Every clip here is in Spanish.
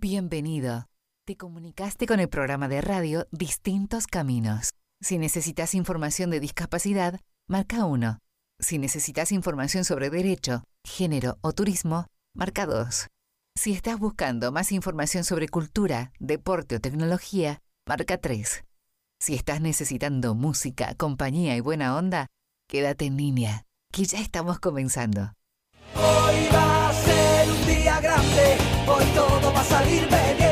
Bienvenido. Te comunicaste con el programa de radio Distintos Caminos. Si necesitas información de discapacidad, marca 1. Si necesitas información sobre derecho, género o turismo, marca 2. Si estás buscando más información sobre cultura, deporte o tecnología, marca 3. Si estás necesitando música, compañía y buena onda, quédate en línea, que ya estamos comenzando. Hoy va grande, hoy todo va a salirme bien,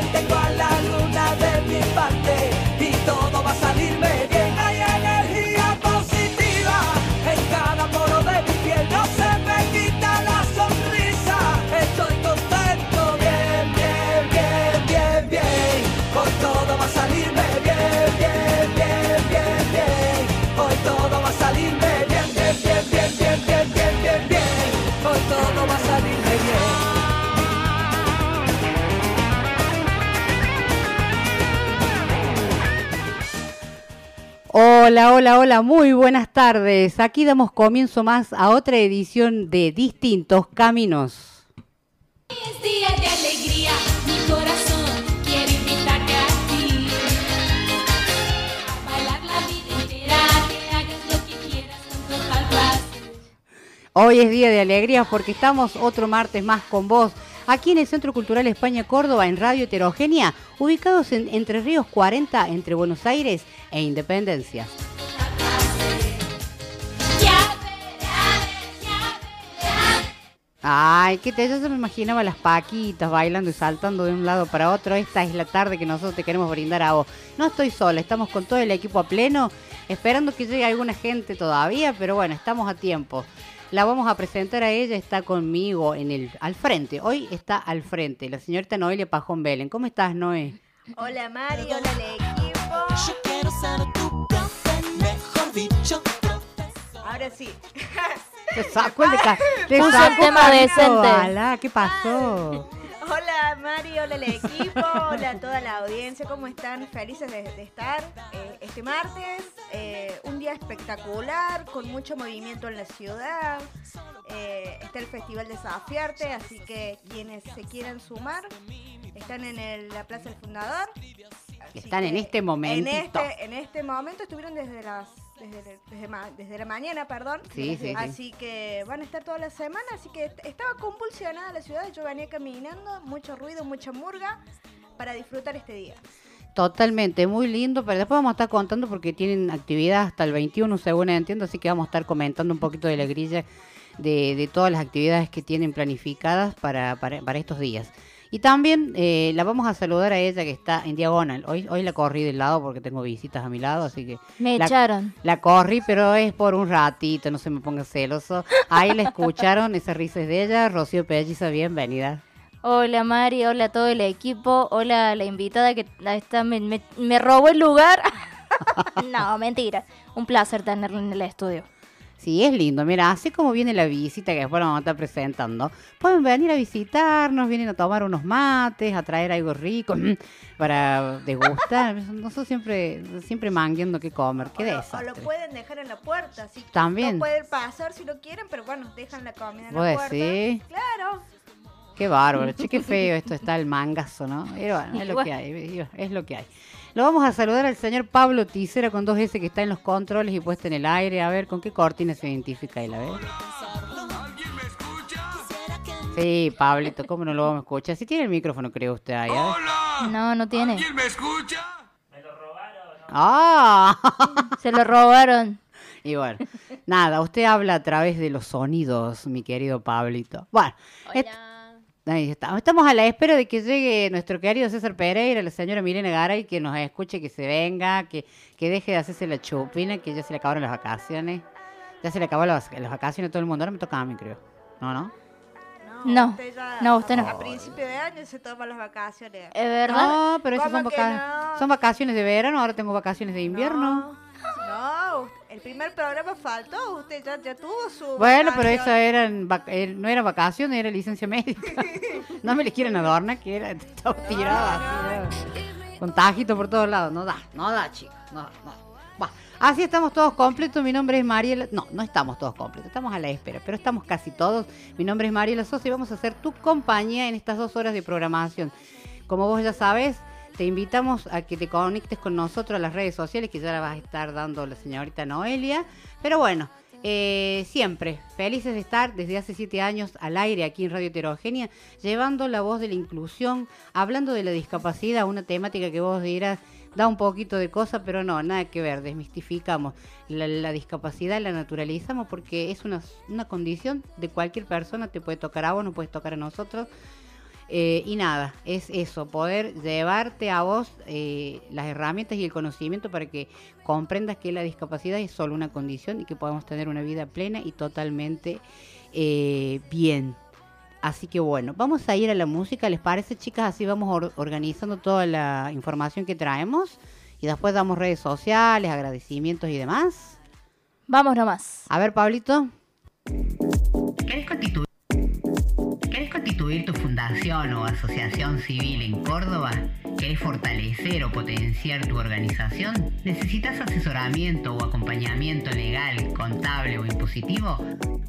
Hola, hola, hola, muy buenas tardes. Aquí damos comienzo más a otra edición de Distintos Caminos. Es día de alegría, mi corazón quiere invitarte a ti. A bailar la vida entera, que hagas lo que quieras con total placer. Hoy es día de alegría porque estamos otro martes más con vos, aquí en el Centro Cultural España Córdoba, en Radio Heterogénea, ubicados en Entre Ríos 40, entre Buenos Aires e Independencia. Ay, qué te, yo se me imaginaba las paquitas bailando y saltando de un lado para otro. Esta es la tarde que nosotros te queremos brindar a vos. No estoy sola, estamos con todo el equipo a pleno, esperando que llegue alguna gente todavía, pero bueno, estamos a tiempo. La vamos a presentar a ella, está conmigo en el al frente. Hoy está al frente, la señorita Noelia Pajón Belén. ¿Cómo estás, Noé? Hola Mari, hola al equipo. Yo quiero ser tu profe, mejor dicho, profesor. Ahora sí. Te sacó el de ca- te Puso sacó el tema decente. ¿Qué pasó? Hola Mari, hola al equipo, hola a toda la audiencia, ¿cómo están? Felices de, de estar eh, este martes, eh, un día espectacular, con mucho movimiento en la ciudad. Eh, está el Festival Desafiarte, así que quienes se quieran sumar están en el- la Plaza del Fundador. Así Están en este momentito. En este, en este momento estuvieron desde las desde, desde ma- desde la mañana, perdón. Sí, sí, sí. Así que van a estar toda la semana, así que est- estaba convulsionada la ciudad, yo venía caminando, mucho ruido, mucha murga para disfrutar este día. Totalmente, muy lindo, pero después vamos a estar contando porque tienen actividad hasta el 21, según entiendo, así que vamos a estar comentando un poquito de la grilla de, de todas las actividades que tienen planificadas para, para, para estos días. Y también eh, la vamos a saludar a ella que está en diagonal. Hoy, hoy la corrí del lado porque tengo visitas a mi lado, así que Me La- echaron. la corrí, pero es por un ratito, no se me ponga celoso. Ahí la escucharon, esa risa es de ella. Rocío Pelliza, bienvenida. Hola Mari, hola a todo el equipo, hola a la invitada que está, me, me- me robó el lugar. no, mentira. Un placer tenerla en el estudio. Sí, es lindo. Mira, así como viene la visita que después la vamos a estar presentando, pueden venir a visitarnos, vienen a tomar unos mates, a traer algo rico para degustar. Nosotros siempre, siempre mangueando qué comer, qué o, lo, o lo pueden dejar en la puerta, así que También. no pueden pasar si lo quieren, pero bueno, dejan la comida en ¿Vos la puerta. decís? Claro. Qué bárbaro, che, qué feo esto está el mangazo, ¿no? Pero bueno, es lo que hay, es lo que hay. Lo vamos a saludar al señor Pablo Ticera con dos S que está en los controles y puesta en el aire. A ver, ¿con qué cortina se identifica él? A ver. Sí, Pablito, ¿cómo no lo vamos a escuchar? Si tiene el micrófono, creo usted ahí. ¿eh? No, no tiene. ¿Quién me escucha? ¡Ah! Se lo robaron. Y bueno, nada, usted habla a través de los sonidos, mi querido Pablito. Bueno, est- ahí está. Estamos a la espera de que llegue nuestro querido César Pereira, la señora Milena Garay, que nos escuche, que se venga, que, que deje de hacerse la chupina, que ya se le acabaron las vacaciones. Ya se le acabaron las, las vacaciones a todo el mundo. Ahora me toca a mí, creo. ¿No, no? No, usted ya no, usted no. A principio de año se toman las vacaciones. ¿Es verdad? No, pero esas son, ¿Cómo que vaca- no? son vacaciones de verano, ahora tengo vacaciones de invierno. No, no, el primer programa faltó, usted ya, ya tuvo su. Bueno, pero vacación. eran, vac- eh, no era vacaciones, era licencia médica. no me les quieren adornar, que era todo tirado así, ¿no? con tajito por todos lados. No da, no da, chicos. No, no. Así estamos todos completos. Mi nombre es Mariela. No, no estamos todos completos, estamos a la espera, pero estamos casi todos. Mi nombre es Mariela Sosa y vamos a hacer tu compañía en estas dos horas de programación. Como vos ya sabes, te invitamos a que te conectes con nosotros a las redes sociales, que ya la vas a estar dando la señorita Noelia. Pero bueno, eh, siempre felices de estar desde hace siete años al aire aquí en Radio Heterogénea, llevando la voz de la inclusión, hablando de la discapacidad, una temática que vos dirás da un poquito de cosa, pero no, nada que ver, desmistificamos la, la discapacidad, la naturalizamos porque es una, una condición de cualquier persona, te puede tocar a vos, no puedes tocar a nosotros. Eh, y nada, es eso, poder llevarte a vos eh, las herramientas y el conocimiento para que comprendas que la discapacidad es solo una condición y que podemos tener una vida plena y totalmente eh, bien. Así que bueno, vamos a ir a la música, ¿les parece chicas? Así vamos or- organizando toda la información que traemos y después damos redes sociales, agradecimientos y demás. Vamos nomás. A ver, Pablito. ¿Querés o asociación civil en Córdoba? ¿Querés fortalecer o potenciar tu organización? ¿Necesitas asesoramiento o acompañamiento legal, contable o impositivo?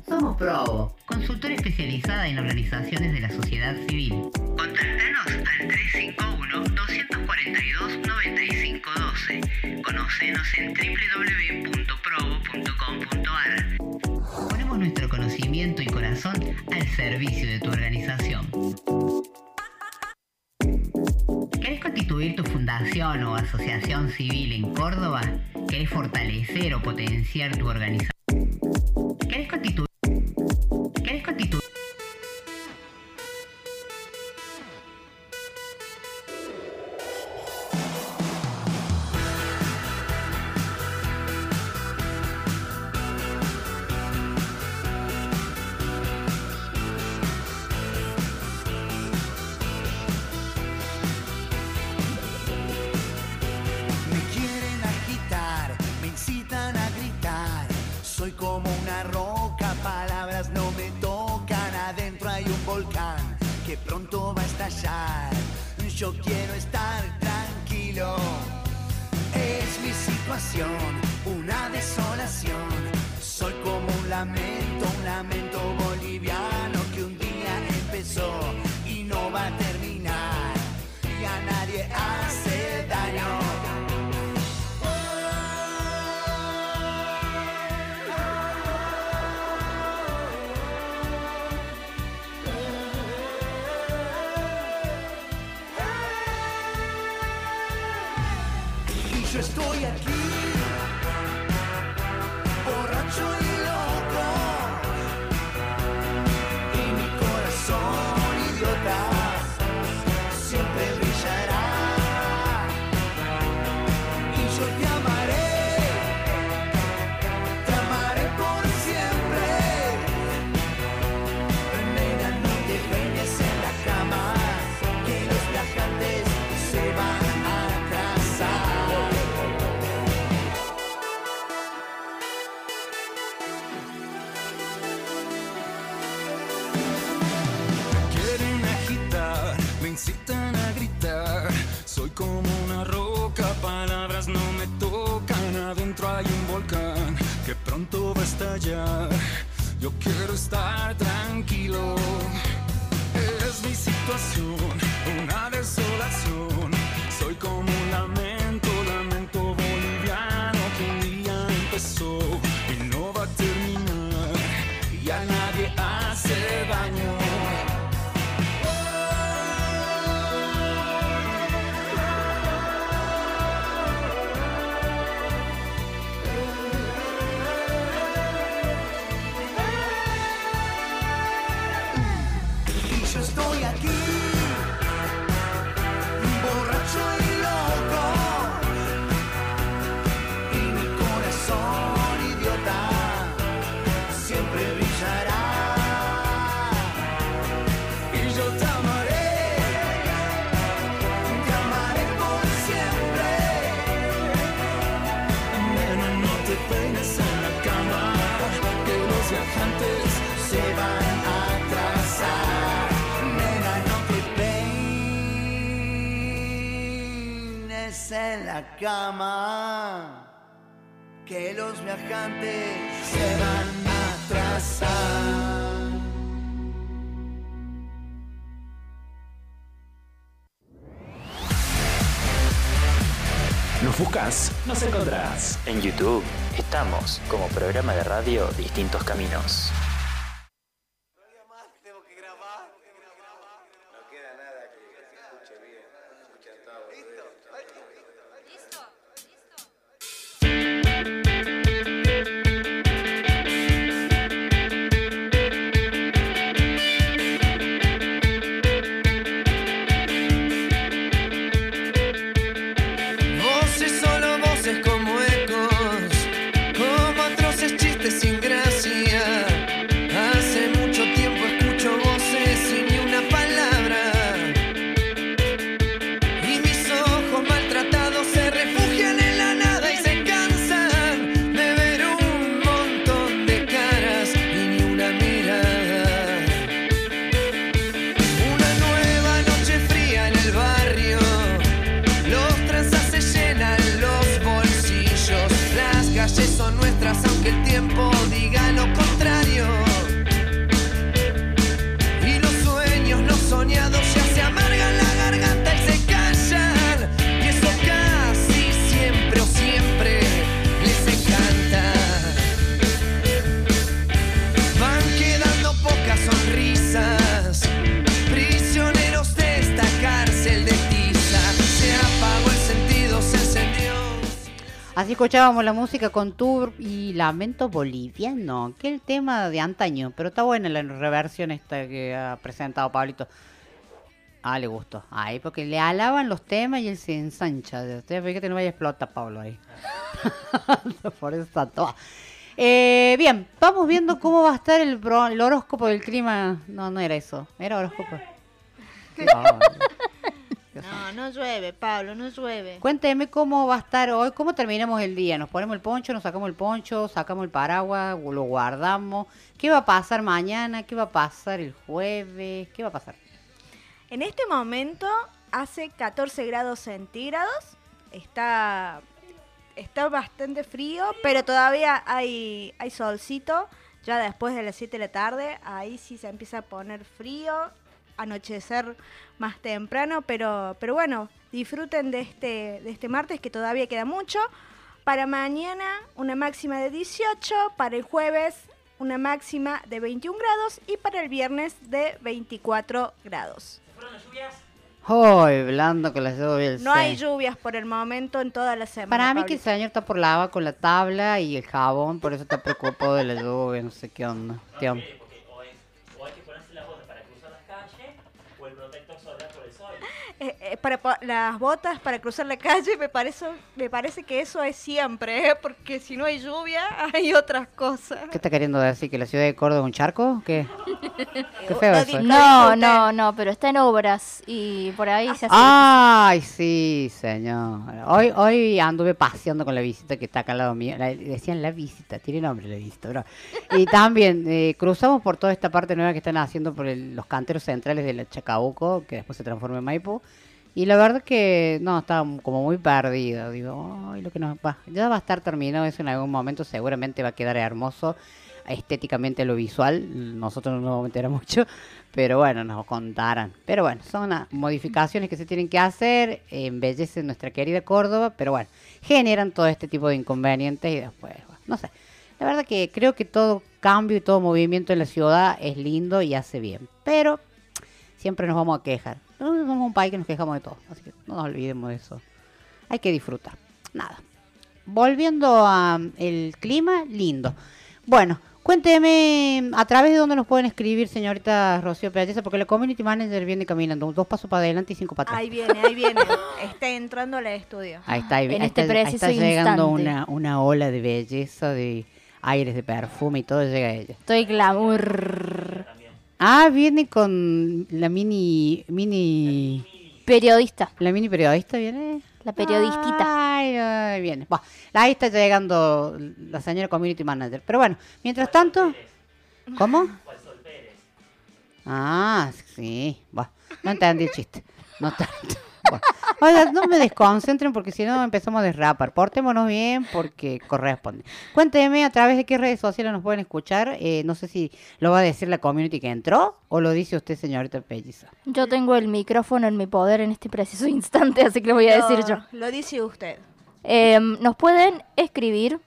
Somos Probo, consultora especializada en organizaciones de la sociedad civil. Contáctanos al 351-242-9512. Conocenos en www.probo.com.ar. Ponemos nuestro conocimiento y corazón al servicio de tu organización. ¿Querés constituir tu fundación o asociación civil en Córdoba? ¿Querés fortalecer o potenciar tu organización? ¿Querés constituir? ¿Querés constituir? Pronto va a estallar. Yo quiero estar tranquilo. Es mi situación, una desolación. Soy como un lamento, un lamento boliviano que un día empezó pronto va a estallar. Yo quiero estar tranquilo. Es mi situación, la cama, que los viajantes se van a atrasar. Nos buscas, nos encontrás. En YouTube estamos como programa de radio Distintos Caminos. Escuchábamos la música con Tour y Lamento Boliviano, que es el tema de antaño, pero está buena la reversión esta que ha presentado Pablito. Ah, le gustó. Ay, porque le alaban los temas y él se ensancha. Usted ve que no vaya a explotar, Pablo, ahí. Por eso está todo. Eh, bien, vamos viendo cómo va a estar el, bro- el horóscopo del clima. No, no era eso. Era horóscopo. No. No, no llueve, Pablo, no llueve. Cuénteme cómo va a estar hoy, cómo terminamos el día. Nos ponemos el poncho, nos sacamos el poncho, sacamos el paraguas, lo guardamos. ¿Qué va a pasar mañana? ¿Qué va a pasar el jueves? ¿Qué va a pasar? En este momento hace 14 grados centígrados. Está, está bastante frío, pero todavía hay, hay solcito. Ya después de las 7 de la tarde, ahí sí se empieza a poner frío. Anochecer más temprano, pero, pero bueno, disfruten de este, de este martes que todavía queda mucho. Para mañana una máxima de 18, para el jueves una máxima de 21 grados y para el viernes de 24 grados. Hoy, blando con las lluvias. No hay lluvias por el momento en toda la semana. Para mí que el Pablito. señor está por lava con la tabla y el jabón, por eso está preocupado de la lluvia, no sé qué onda. Tío. Eh, eh, para po- las botas para cruzar la calle me parece, me parece que eso es siempre, ¿eh? porque si no hay lluvia hay otras cosas. ¿Qué está queriendo decir? ¿Que la ciudad de Córdoba es un charco? ¿Qué? Qué feo Lo eso. di- No, no, no, pero está en obras y por ahí se hace. Ay, sí, señor. Hoy, hoy anduve paseando con la visita que está acá al lado mío. La- decían la visita, tiene nombre la visita, bro. Y también eh, cruzamos por toda esta parte nueva que están haciendo por el- los canteros centrales de la Chacabuco, que después se transforma en Maipú. Y la verdad que no, estaba como muy perdida. Digo, ay, lo que nos va. Ya va a estar terminado eso en algún momento, seguramente va a quedar hermoso estéticamente lo visual. Nosotros no nos vamos a enterar mucho, pero bueno, nos contarán. Pero bueno, son modificaciones que se tienen que hacer, embellecen nuestra querida Córdoba, pero bueno, generan todo este tipo de inconvenientes y después, bueno, no sé. La verdad que creo que todo cambio y todo movimiento en la ciudad es lindo y hace bien, pero siempre nos vamos a quejar. Nosotros somos un país que nos quejamos de todo, así que no nos olvidemos de eso. Hay que disfrutar. Nada. Volviendo a mm, el clima, lindo. Bueno, cuénteme a través de dónde nos pueden escribir, señorita Rocío Pelleza, porque la community manager viene caminando dos pasos para adelante y cinco para atrás. Ahí viene, ahí viene. Está entrando al estudio. Ahí está, ahí, En ahí este está, ahí preciso está llegando una, una ola de belleza, de aires de perfume y todo llega a ella. Estoy glamour. Ah, viene con la mini, mini, Periodista. la mini periodista, viene. La periodistita. Ay, ay, viene. Buah, ahí está llegando la señora community manager. Pero bueno, mientras tanto, ¿cómo? Ah, sí. Buah, no entendí el chiste. No tanto. Oiga, no me desconcentren porque si no empezamos a derrapar. Portémonos bien porque corresponde. Cuénteme a través de qué redes sociales nos pueden escuchar. Eh, no sé si lo va a decir la community que entró o lo dice usted, señorita Pelliza. Yo tengo el micrófono en mi poder en este preciso instante, así que lo voy a decir yo. Lo dice usted. Eh, nos pueden escribir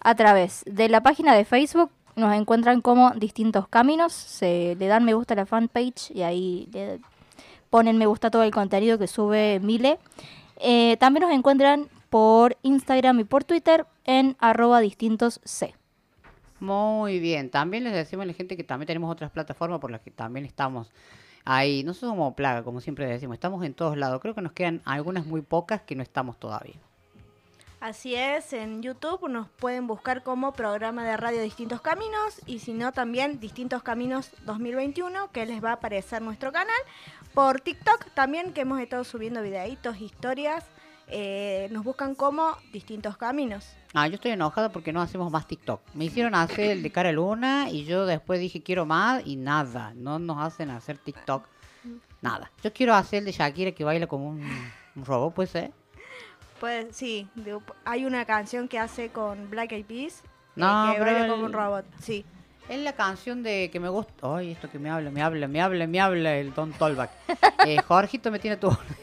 a través de la página de Facebook. Nos encuentran como distintos caminos. Se le dan me gusta a la fanpage y ahí le ponen me gusta todo el contenido que sube Mile. Eh, también nos encuentran por Instagram y por Twitter en arroba distintos C. Muy bien. También les decimos a la gente que también tenemos otras plataformas por las que también estamos ahí. No somos como plaga, como siempre decimos. Estamos en todos lados. Creo que nos quedan algunas muy pocas que no estamos todavía. Así es, en YouTube nos pueden buscar como programa de radio Distintos Caminos y si no también Distintos Caminos 2021 que les va a aparecer nuestro canal. Por TikTok también que hemos estado subiendo videitos, historias, eh, nos buscan como Distintos Caminos. Ah, yo estoy enojada porque no hacemos más TikTok. Me hicieron hacer el de cara luna y yo después dije quiero más y nada. No nos hacen hacer TikTok. Nada. Yo quiero hacer el de Shakira que baila como un, un robot, puede ser. Pues sí, hay una canción que hace con Black Eyed Peas eh, No, que baila como un robot. Sí. Es la canción de que me gusta. Ay, esto que me habla, me habla, me habla, me habla el Don Tolbach. Eh, Jorgito me tiene todo.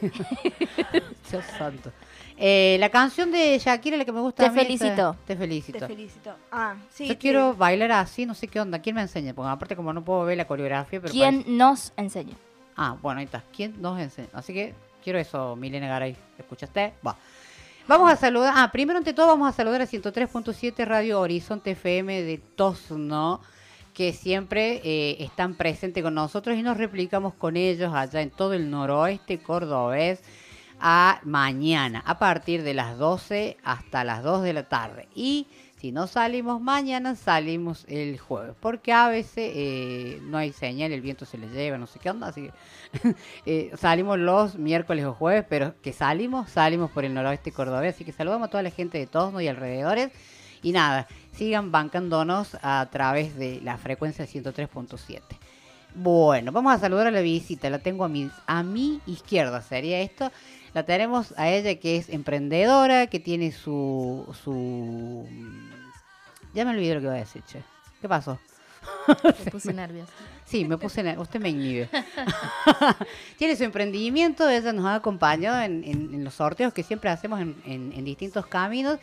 Dios santo. Eh, la canción de Shakira, la que me gusta. Te a mí, esa- felicito. Te felicito. Te felicito. Ah, sí. Yo sí. quiero bailar así, no sé qué onda. ¿Quién me enseña? Porque aparte, como no puedo ver la coreografía. Pero ¿Quién parece- nos enseña? Ah, bueno, ahí está. ¿Quién nos enseña? Así que quiero eso, Milena Garay. ¿Escuchaste? Va. Vamos a saludar. Ah, primero ante todo vamos a saludar a 103.7 Radio Horizonte FM de Tosno, que siempre eh, están presentes con nosotros y nos replicamos con ellos allá en todo el noroeste cordobés a mañana, a partir de las 12 hasta las 2 de la tarde. Y si no salimos mañana, salimos el jueves, porque a veces eh, no hay señal, el viento se les lleva, no sé qué onda, así que eh, salimos los miércoles o jueves, pero que salimos, salimos por el noroeste cordobés, así que saludamos a toda la gente de Tosno y alrededores. Y nada, sigan bancándonos a través de la frecuencia 103.7. Bueno, vamos a saludar a la visita. La tengo a mi, a mi izquierda, sería esto. La tenemos a ella que es emprendedora, que tiene su... su... Ya me olvidé lo que iba a decir, che. ¿Qué pasó? Me puse nerviosa. Sí, me puse en usted me inhibe. Tiene su emprendimiento, ella nos ha acompañado en, en- en los sorteos que siempre hacemos en- en distintos caminos.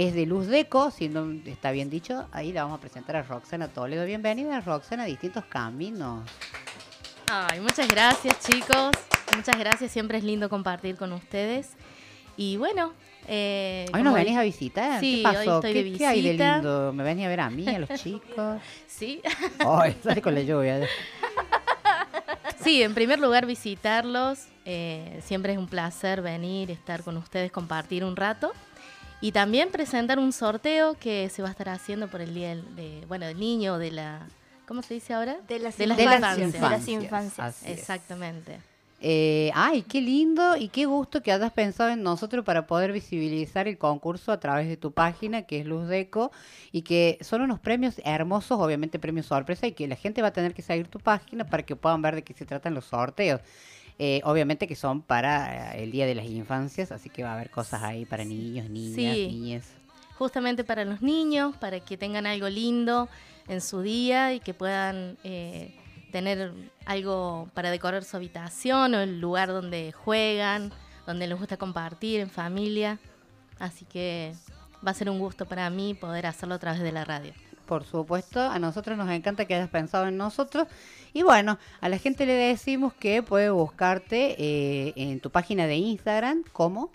Es de Luz Deco, si no está bien dicho, ahí la vamos a presentar a Roxana Toledo. Bienvenida, Roxana, a Distintos Caminos. Ay, muchas gracias, chicos. Muchas gracias. Siempre es lindo compartir con ustedes. Y bueno. Eh, Hoy nos venís a visitar. Sí, ¿Qué pasó? hoy estoy de ¿Qué, visita. qué hay de lindo? ¿Me venís a ver a mí, a los chicos? Sí. Ay, sale con la lluvia. Sí, en primer lugar visitarlos. eh, siempre es un placer venir, estar con ustedes, compartir un rato. Y también presentar un sorteo que se va a estar haciendo por el Día del, de, bueno, del Niño, de la... ¿Cómo se dice ahora? De las de las De las infancias. De las. Exactamente. Eh, ay, qué lindo y qué gusto que hayas pensado en nosotros para poder visibilizar el concurso a través de tu página, que es Luz Deco, y que son unos premios hermosos, obviamente premios sorpresa, y que la gente va a tener que seguir tu página para que puedan ver de qué se tratan los sorteos. Eh, obviamente que son para eh, el Día de las Infancias, así que va a haber cosas ahí para niños, niñas, Sí. niñas. justamente para los niños, para que tengan algo lindo en su día y que puedan eh, tener algo para decorar su habitación o el lugar donde juegan, donde les gusta compartir en familia. Así que va a ser un gusto para mí poder hacerlo a través de la radio. Por supuesto, a nosotros nos encanta que hayas pensado en nosotros. Y bueno, a la gente le decimos que puede buscarte eh, en tu página de Instagram como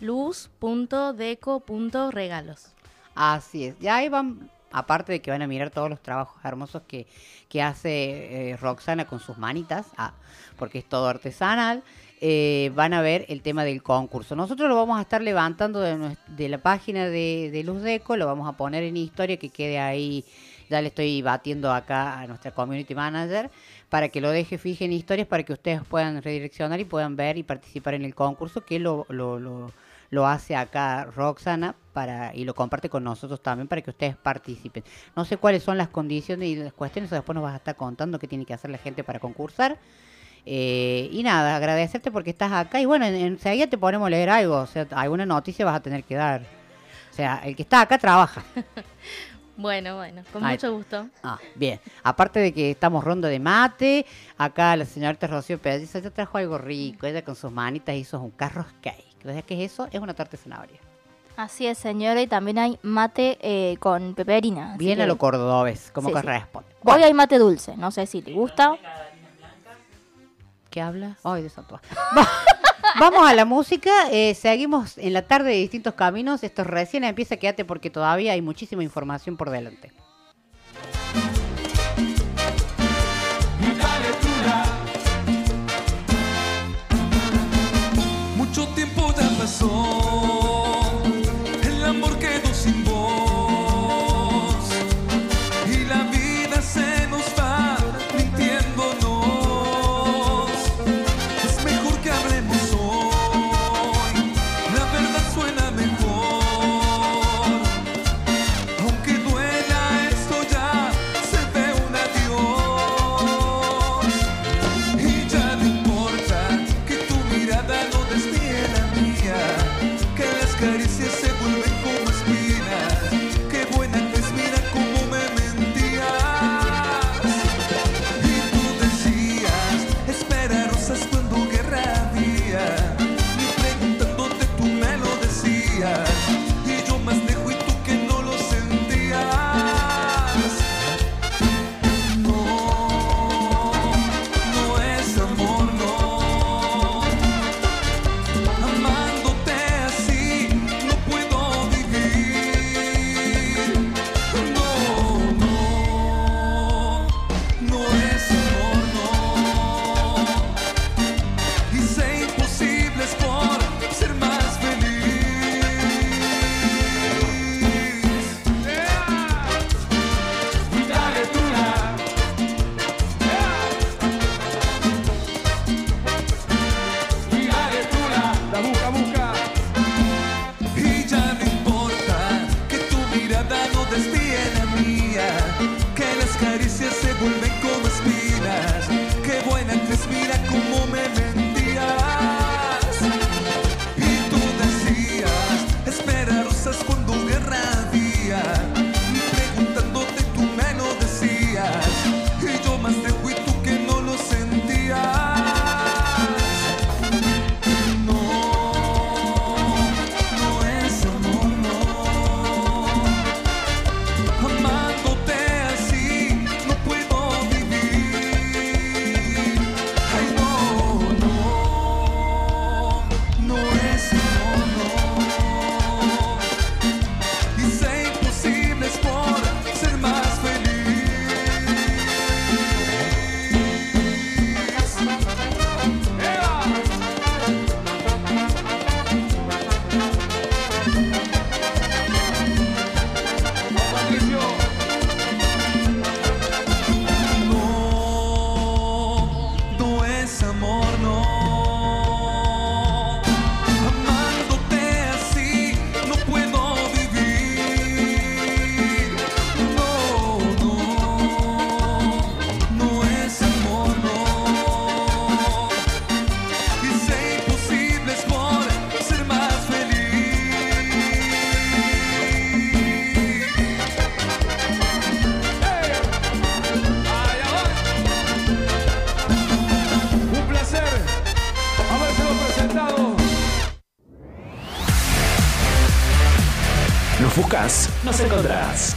luz.deco.regalos. Así es. Ya ahí van, aparte de que van a mirar todos los trabajos hermosos que, que hace eh, Roxana con sus manitas, ah, porque es todo artesanal, eh, van a ver el tema del concurso. Nosotros lo vamos a estar levantando de, nues- de la página de, de Luz Deco, lo vamos a poner en historia que quede ahí. Ya le estoy batiendo acá a nuestra community manager para que lo deje fije en historias para que ustedes puedan redireccionar y puedan ver y participar en el concurso que lo, lo, lo, lo hace acá Roxana para y lo comparte con nosotros también para que ustedes participen. No sé cuáles son las condiciones y las cuestiones, o después nos vas a estar contando qué tiene que hacer la gente para concursar. Eh, y nada, agradecerte porque estás acá. Y bueno, enseguida en te ponemos a leer algo. O sea, alguna noticia vas a tener que dar. O sea, el que está acá trabaja. Bueno, bueno, con mucho gusto. Ah, bien. Aparte de que estamos rondo de mate, acá la señorita Rocío Pérez ella trajo algo rico. Ella con sus manitas hizo un carros cake. ¿Sabes qué es eso? Es una torta de zanahoria. Así es, señora, y también hay mate eh, con peperina. Bien que... a lo cordobés, como corresponde. Sí. Bueno. Hoy hay mate dulce, no sé si te gusta que habla. Vamos a la música, eh, seguimos en la tarde de distintos caminos. Esto recién empieza, quédate porque todavía hay muchísima información por delante. Mucho tiempo ya pasó.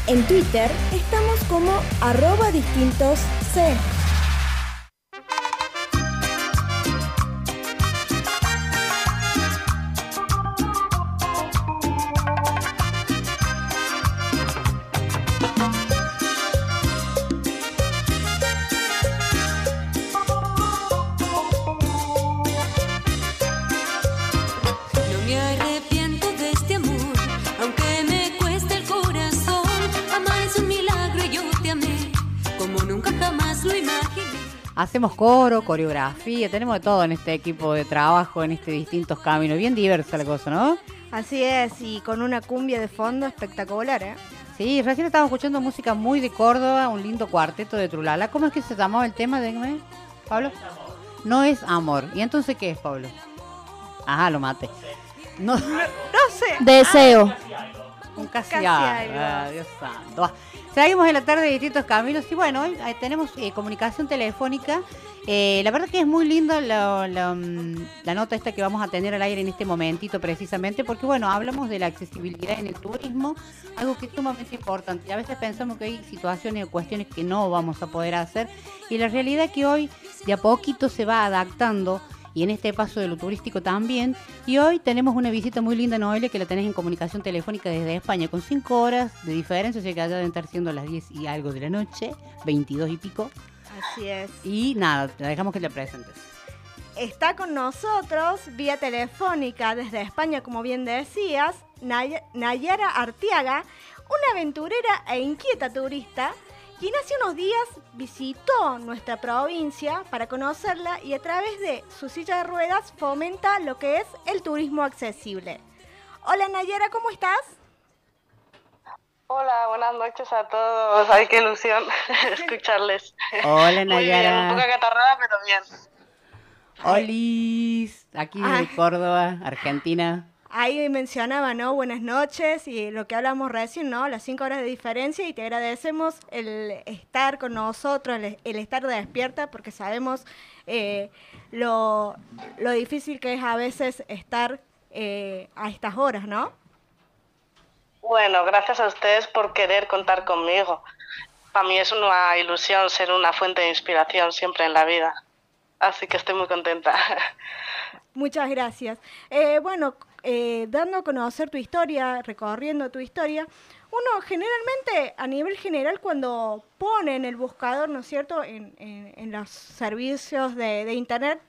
En Twitter estamos como arroba distintos C. hacemos coro, coreografía, tenemos de todo en este equipo de trabajo, en este distintos caminos. Bien diversa la cosa, ¿no? Así es, y con una cumbia de fondo espectacular, ¿eh? Sí, recién estábamos escuchando música muy de Córdoba, un lindo cuarteto de Trulala. ¿Cómo es que se llamaba el tema? Déjame, Pablo. No es amor. ¿Y entonces qué es, Pablo? Ajá, lo mate. No, sé. Deseo. Un casi, casi, casi algo. Ah, Dios santo. Ah, Traímos en la tarde de distintos caminos y bueno, hoy eh, tenemos eh, comunicación telefónica. Eh, la verdad que es muy linda la, mm, la, nota esta que vamos a tener al aire en este momentito precisamente porque bueno, hablamos de la accesibilidad en el turismo, algo que es sumamente importante. A veces pensamos que hay situaciones o cuestiones que no vamos a poder hacer y la realidad es que hoy de a poquito se va adaptando y en este paso de lo turístico también. Y hoy tenemos una visita muy linda, Noelia, que la tenés en comunicación telefónica desde España, con 5 horas de diferencia, o sea que allá deben estar siendo las 10 y algo de la noche, 22 y pico. Así es. Y nada, te dejamos que te presentes. Está con nosotros vía telefónica desde España, como bien decías, Nay- Nayara Artiaga, una aventurera e inquieta turista, quien hace unos días visitó nuestra provincia para conocerla y a través de su silla de ruedas fomenta lo que es el turismo accesible. Hola Nayara, ¿cómo estás? Hola, buenas noches a todos. Ay, qué ilusión escucharles. Hola, Muy bien, un poco acatarrada, pero bien. Olis, aquí de Córdoba, Argentina. Ahí mencionaba, ¿no? Buenas noches y lo que hablamos recién, ¿no? Las cinco horas de diferencia y te agradecemos el estar con nosotros, el, el estar despierta, porque sabemos eh, lo, lo difícil que es a veces estar eh, a estas horas, ¿no? Bueno, gracias a ustedes por querer contar conmigo. Para mí es una ilusión ser una fuente de inspiración siempre en la vida. Así que estoy muy contenta. Muchas gracias. Eh, bueno, eh, dando a conocer tu historia, recorriendo tu historia, uno generalmente, a nivel general, cuando pone en el buscador, ¿no es cierto?, en, los servicios de, de Internet,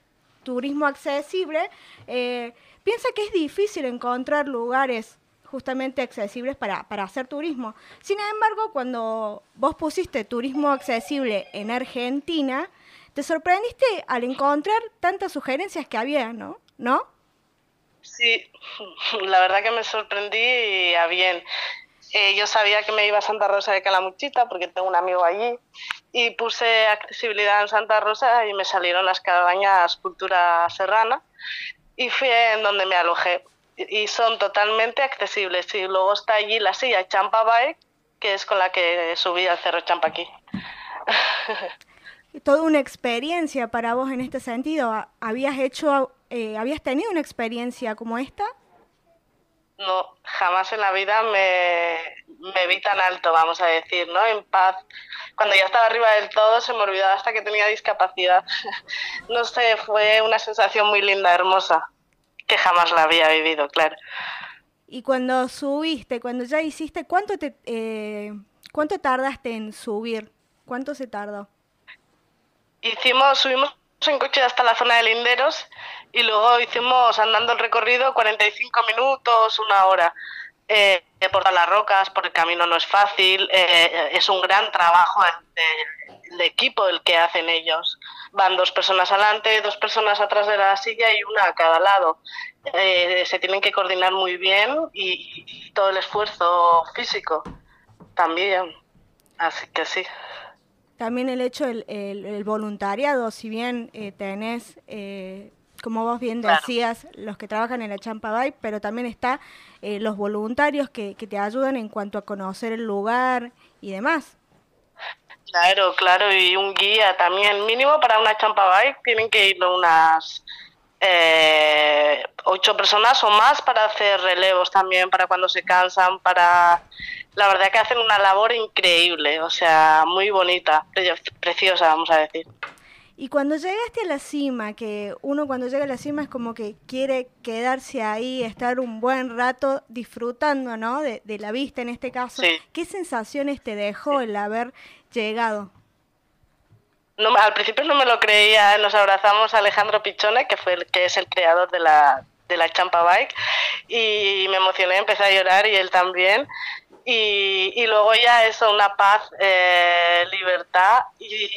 turismo accesible, eh, piensa que es difícil encontrar lugares justamente accesibles para, para hacer turismo. Sin embargo, cuando vos pusiste turismo accesible en Argentina, te sorprendiste al encontrar tantas sugerencias que había, ¿no? ¿No? Sí, la verdad que me sorprendí a bien. Eh, yo sabía que me iba a Santa Rosa de Calamuchita porque tengo un amigo allí y puse accesibilidad en Santa Rosa y me salieron las cabañas Cultura Serrana y fui en donde me alojé y son totalmente accesibles. Y luego está allí la silla Champa Bike, que es con la que subí al Cerro Champaquí. Toda una experiencia para vos en este sentido. ¿Ha- ¿Habías hecho, eh, habías tenido una experiencia como esta? No, jamás en la vida me, me vi tan alto, vamos a decir, ¿no? En paz. Cuando ya estaba arriba del todo se me olvidaba hasta que tenía discapacidad. No sé, fue una sensación muy linda, hermosa, que jamás la había vivido, claro. Y cuando subiste, cuando ya hiciste, ¿cuánto te, eh, cuánto tardaste en subir? ¿Cuánto se tardó? Hicimos, subimos en coche hasta la zona de Linderos y luego hicimos andando el recorrido 45 minutos, una hora. Eh, por todas las rocas, por el camino no es fácil, eh, es un gran trabajo de, de equipo el que hacen ellos. Van dos personas adelante, dos personas atrás de la silla y una a cada lado. Eh, se tienen que coordinar muy bien y, y todo el esfuerzo físico también. Así que sí. También el hecho del el, el voluntariado, si bien eh, tenés, eh, como vos bien Claro. decías, los que trabajan en la Champa Bike, pero también está eh, los voluntarios que, que te ayudan en cuanto a conocer el lugar y demás. Claro, claro, y un guía también. Mínimo para una champa bike tienen que ir unas eh, ocho personas o más para hacer relevos también, para cuando se cansan, para... La verdad que hacen una labor increíble, o sea, muy bonita, pre- preciosa, vamos a decir. Y cuando llegaste a la cima, que uno cuando llega a la cima es como que quiere quedarse ahí, estar un buen rato disfrutando, ¿no? De, de la vista en este caso. Sí. ¿Qué sensaciones te dejó el haber llegado? No, al principio no me lo creía, nos abrazamos a Alejandro Pichone, que fue el que es el creador de la, de la Champa Bike, y me emocioné, empecé a llorar y él también. Y, y luego ya eso, una paz, eh, libertad, y,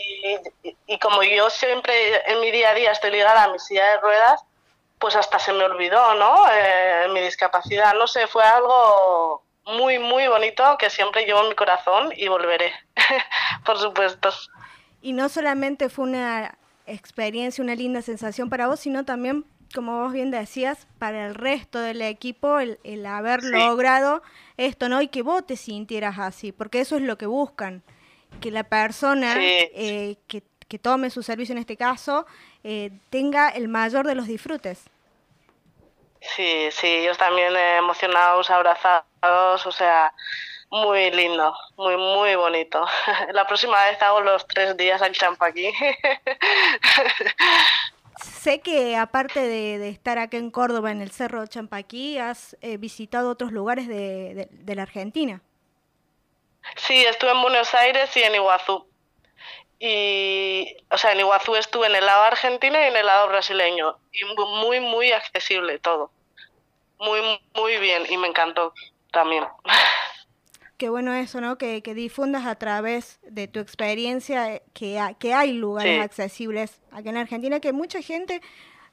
y- y como yo siempre en mi día a día estoy ligada a mi silla de ruedas, pues hasta se me olvidó, ¿no? Eh, mi discapacidad, no sé, fue algo muy, muy bonito que siempre llevo en mi corazón y volveré, por supuesto. Y no solamente fue una experiencia, una linda sensación para vos, sino también, como vos bien decías, para el resto del equipo, el, el haber Sí. logrado esto, ¿no? Y que vos te sintieras así, porque eso es lo que buscan, que la persona Sí. eh, que, que tome su servicio en este caso eh, tenga el mayor de los disfrutes. Sí, sí, ellos también eh, emocionados, abrazados, o sea, muy lindo, muy, muy bonito. La próxima vez hago los tres días al champaquí. Sé que aparte de, estar acá en Córdoba, en el Cerro Champaquí, has eh, visitado otros lugares de, de- la Argentina. Sí, estuve en Buenos Aires y en Iguazú. Y, o sea, en Iguazú estuve en el lado argentino y en el lado brasileño. Y mu- muy, muy accesible todo. Muy, muy bien. Y me encantó también. Qué bueno eso, ¿no? Que, que difundas a través de tu experiencia eh, que, ha- que hay lugares Sí. accesibles acá en Argentina que mucha gente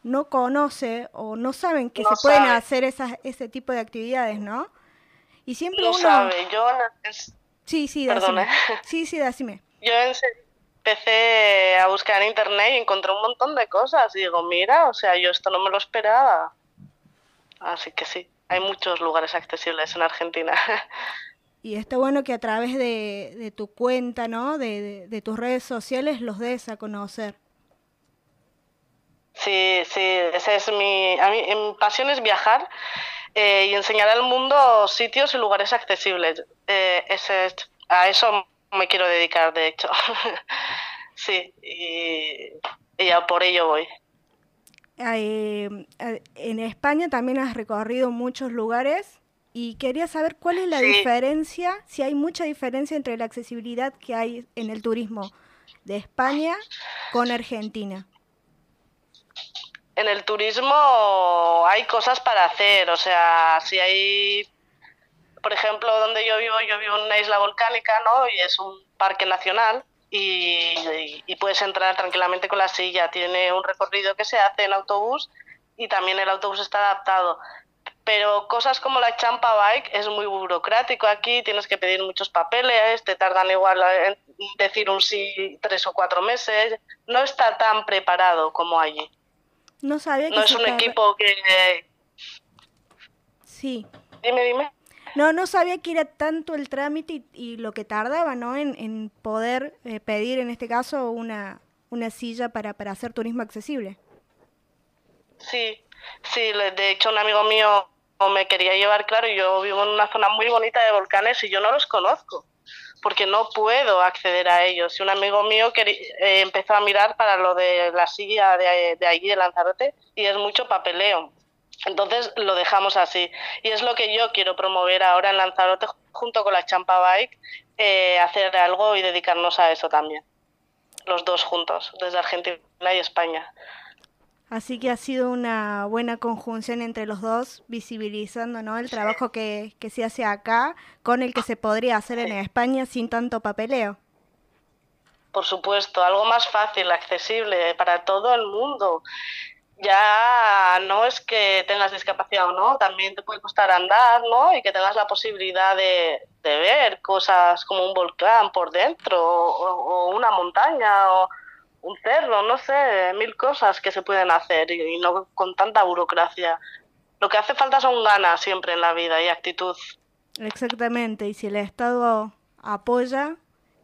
no conoce o no saben que No se pueden hacer esas, ese tipo de actividades, ¿no? Y siempre No uno... sabe. Yo, en- Sí, sí, Perdona. decime. Sí, sí, decime. yo empecé a buscar en internet y encontré un montón de cosas. Y digo, mira, o sea, yo esto no me lo esperaba. Así que sí, hay muchos lugares accesibles en Argentina. Y está bueno que a través de, de tu cuenta, ¿no? De, de- de tus redes sociales los des a conocer. Sí, sí, ese es mi, a mí, mi pasión es viajar eh, y enseñar al mundo sitios y lugares accesibles. Eh, ese es- a eso me quiero dedicar, de hecho. sí, y, y ya por ello voy. Eh, eh, en España también has recorrido muchos lugares y quería saber cuál es la Sí. diferencia, si hay mucha diferencia entre la accesibilidad que hay en el turismo de España con Argentina. En el turismo hay cosas para hacer, o sea, si hay, por ejemplo, donde yo vivo, yo vivo en una isla volcánica, ¿no? Y es un parque nacional y, y- y puedes entrar tranquilamente con la silla. Tiene un recorrido que se hace en autobús y también el autobús está adaptado. Pero cosas como la champa bike es muy burocrático aquí, tienes que pedir muchos papeles, te tardan igual en decir un sí tres o cuatro meses, no está tan preparado como allí. No sabía que No es un equipo que... Sí. Dime, dime. No, no sabía que era tanto el trámite y, y lo que tardaba, ¿no? En, en poder eh, pedir, en este caso, una, una silla para, para hacer turismo accesible. Sí, sí, de hecho un amigo mío me quería llevar, claro, yo vivo en una zona muy bonita de volcanes y yo no los conozco, porque no puedo acceder a ellos. Y un amigo mío eh, empezó a mirar para lo de la silla de, de allí, de Lanzarote, y es mucho papeleo. Entonces lo dejamos así. Y es lo que yo quiero promover ahora en Lanzarote junto con la Champa Bike, eh, hacer algo y dedicarnos a eso también. Los dos juntos, desde Argentina y España. Así que ha sido una buena conjunción entre los dos, visibilizando ¿no? el trabajo que, que se hace acá con el que se podría hacer en España sin tanto papeleo. Por supuesto, algo más fácil, accesible para todo el mundo. Ya no es que tengas discapacidad o no, también te puede costar andar, ¿no? Y que tengas la posibilidad de, de ver cosas como un volcán por dentro, o, o una montaña, o un cerro, no sé, mil cosas que se pueden hacer y, y no con tanta burocracia. Lo que hace falta son ganas siempre en la vida y actitud. Exactamente, y si el Estado apoya,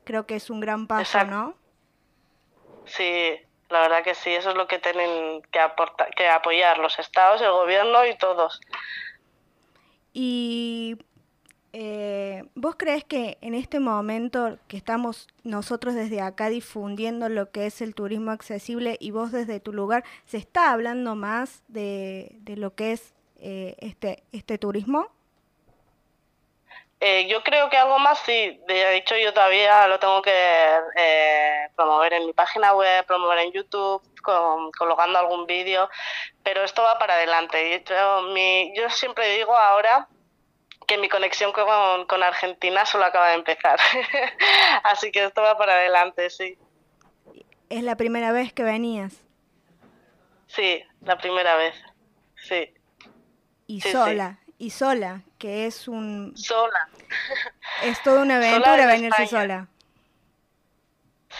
creo que es un gran paso, Exacto. ¿no? Sí, la verdad que sí, eso es lo que tienen que, aportar, que apoyar los estados, el gobierno y todos. Y eh, ¿vos crees que en este momento que estamos nosotros desde acá difundiendo lo que es el turismo accesible y vos desde tu lugar, se está hablando más de, de lo que es eh, este, este turismo? Eh, yo creo que algo más sí, de hecho yo todavía lo tengo que eh, promover en mi página web, promover en YouTube, con- colocando algún vídeo, pero esto va para adelante. Yo, mi, yo siempre digo ahora que mi conexión con, con Argentina solo acaba de empezar, así que esto va para adelante, sí. Es la primera vez que venías Sí, la primera vez, sí. y Sí, sí. sola, y sola, que es un Sola. es toda una aventura venirse sola.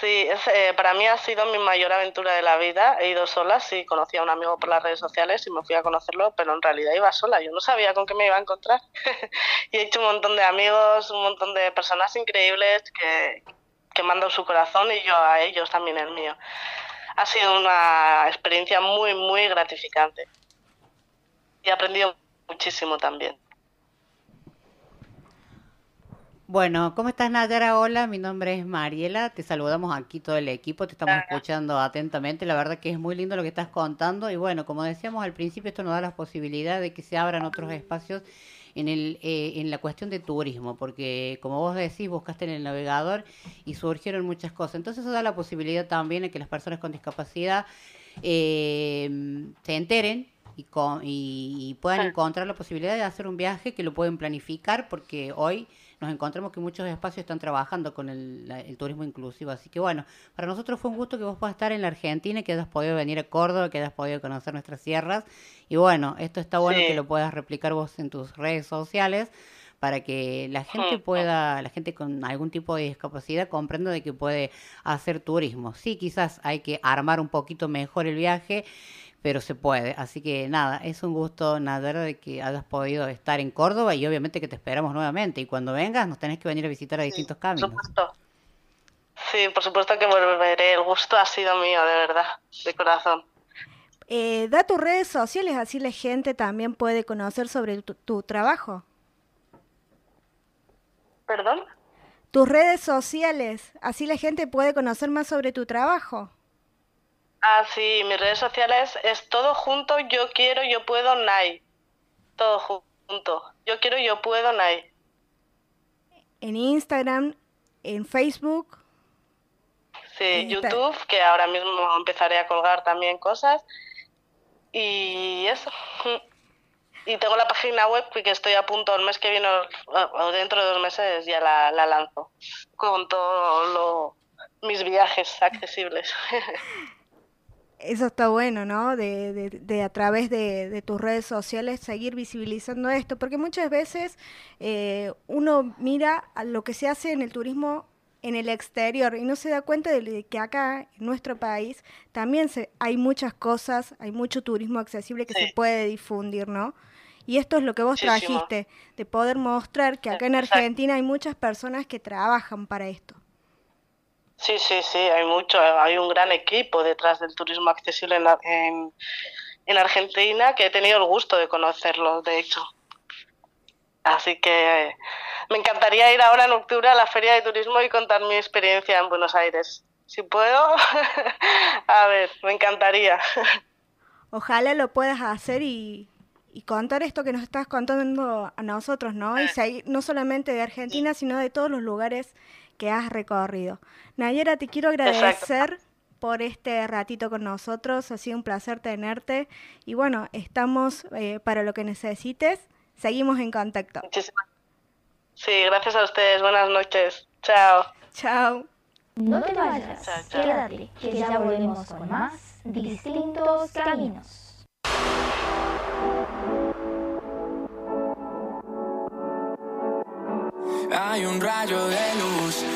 Sí, es, eh, para mí ha sido mi mayor aventura de la vida. He ido sola, sí, conocí a un amigo por las redes sociales y me fui a conocerlo, pero en realidad iba sola. Yo no sabía con qué me iba a encontrar. y he hecho un montón de amigos, un montón de personas increíbles que, quemando su corazón y yo a ellos también el mío. Ha sido una experiencia muy, muy gratificante. Y he aprendido muchísimo también. Bueno, ¿cómo estás Nayara? Hola, mi nombre es Mariela, te saludamos aquí todo el equipo, te estamos escuchando atentamente, la verdad que es muy lindo lo que estás contando y bueno, como decíamos al principio, esto nos da la posibilidad de que se abran otros espacios en, el, eh, en la cuestión de turismo, porque como vos decís, buscaste en el navegador y surgieron muchas cosas, entonces eso da la posibilidad también de que las personas con discapacidad eh, se enteren y, con, y, y puedan encontrar la posibilidad de hacer un viaje que lo pueden planificar porque hoy nos encontramos que muchos espacios están trabajando con el, la- el turismo inclusivo. Así que bueno, para nosotros fue un gusto que vos puedas estar en la Argentina, que hayas podido venir a Córdoba, que hayas podido conocer nuestras sierras. Y bueno, esto está bueno Sí. que lo puedas replicar vos en tus redes sociales para que la gente pueda, la gente con algún tipo de discapacidad comprenda de que puede hacer turismo. Sí, quizás hay que armar un poquito mejor el viaje, pero se puede. Así que nada, es un gusto, Nayara, de que hayas podido estar en Córdoba y obviamente que te esperamos nuevamente. Y cuando vengas nos tenés que venir a visitar a distintos caminos. Sí, por supuesto que volveré. El gusto ha sido mío, de verdad, de corazón. Eh, da tus redes sociales, así la gente también puede conocer sobre tu, tu trabajo. ¿Perdón? Tus redes sociales, así la gente puede conocer más sobre tu trabajo. Ah, sí, mis redes sociales es todo junto, yo quiero, yo puedo, Nai. Todo ju- junto. Yo quiero, yo puedo, Nai. En Instagram, en Facebook. Sí, Insta- YouTube, que ahora mismo empezaré a colgar también cosas. Y eso. Y tengo la página web que estoy a punto, el mes que viene o o dentro de dos meses ya la, la lanzo. Con todos mis viajes accesibles. Eso está bueno, ¿no? De, de, de a través de, de tus redes sociales seguir visibilizando esto, porque muchas veces eh, uno mira a lo que se hace en el turismo en el exterior y no se da cuenta de que acá, en nuestro país, también se, hay muchas cosas, hay mucho turismo accesible que se puede difundir, ¿no? Y esto es lo que vos Muchísimo. trajiste, de poder mostrar que acá en. Argentina hay muchas personas que trabajan para esto. Sí, sí, sí, hay mucho, hay un gran equipo detrás del turismo accesible en, en, en Argentina que he tenido el gusto de conocerlo, de hecho. Así que me encantaría ir ahora en octubre a la Feria de Turismo y contar mi experiencia en Buenos Aires. Si puedo, a ver, me encantaría. Ojalá lo puedas hacer y, y contar esto que nos estás contando a nosotros, ¿no? Y no solamente de Argentina, sino de todos los lugares que has recorrido. Nayera, te quiero agradecer por este ratito con nosotros. Ha sido un placer tenerte. Y bueno, estamos eh, para lo que necesites. Seguimos en contacto. Muchísimas Sí, gracias a ustedes. Buenas noches. Chao. Chao. No te vayas, quédate, que ya volvemos con más distintos caminos. Hay un rayo de luz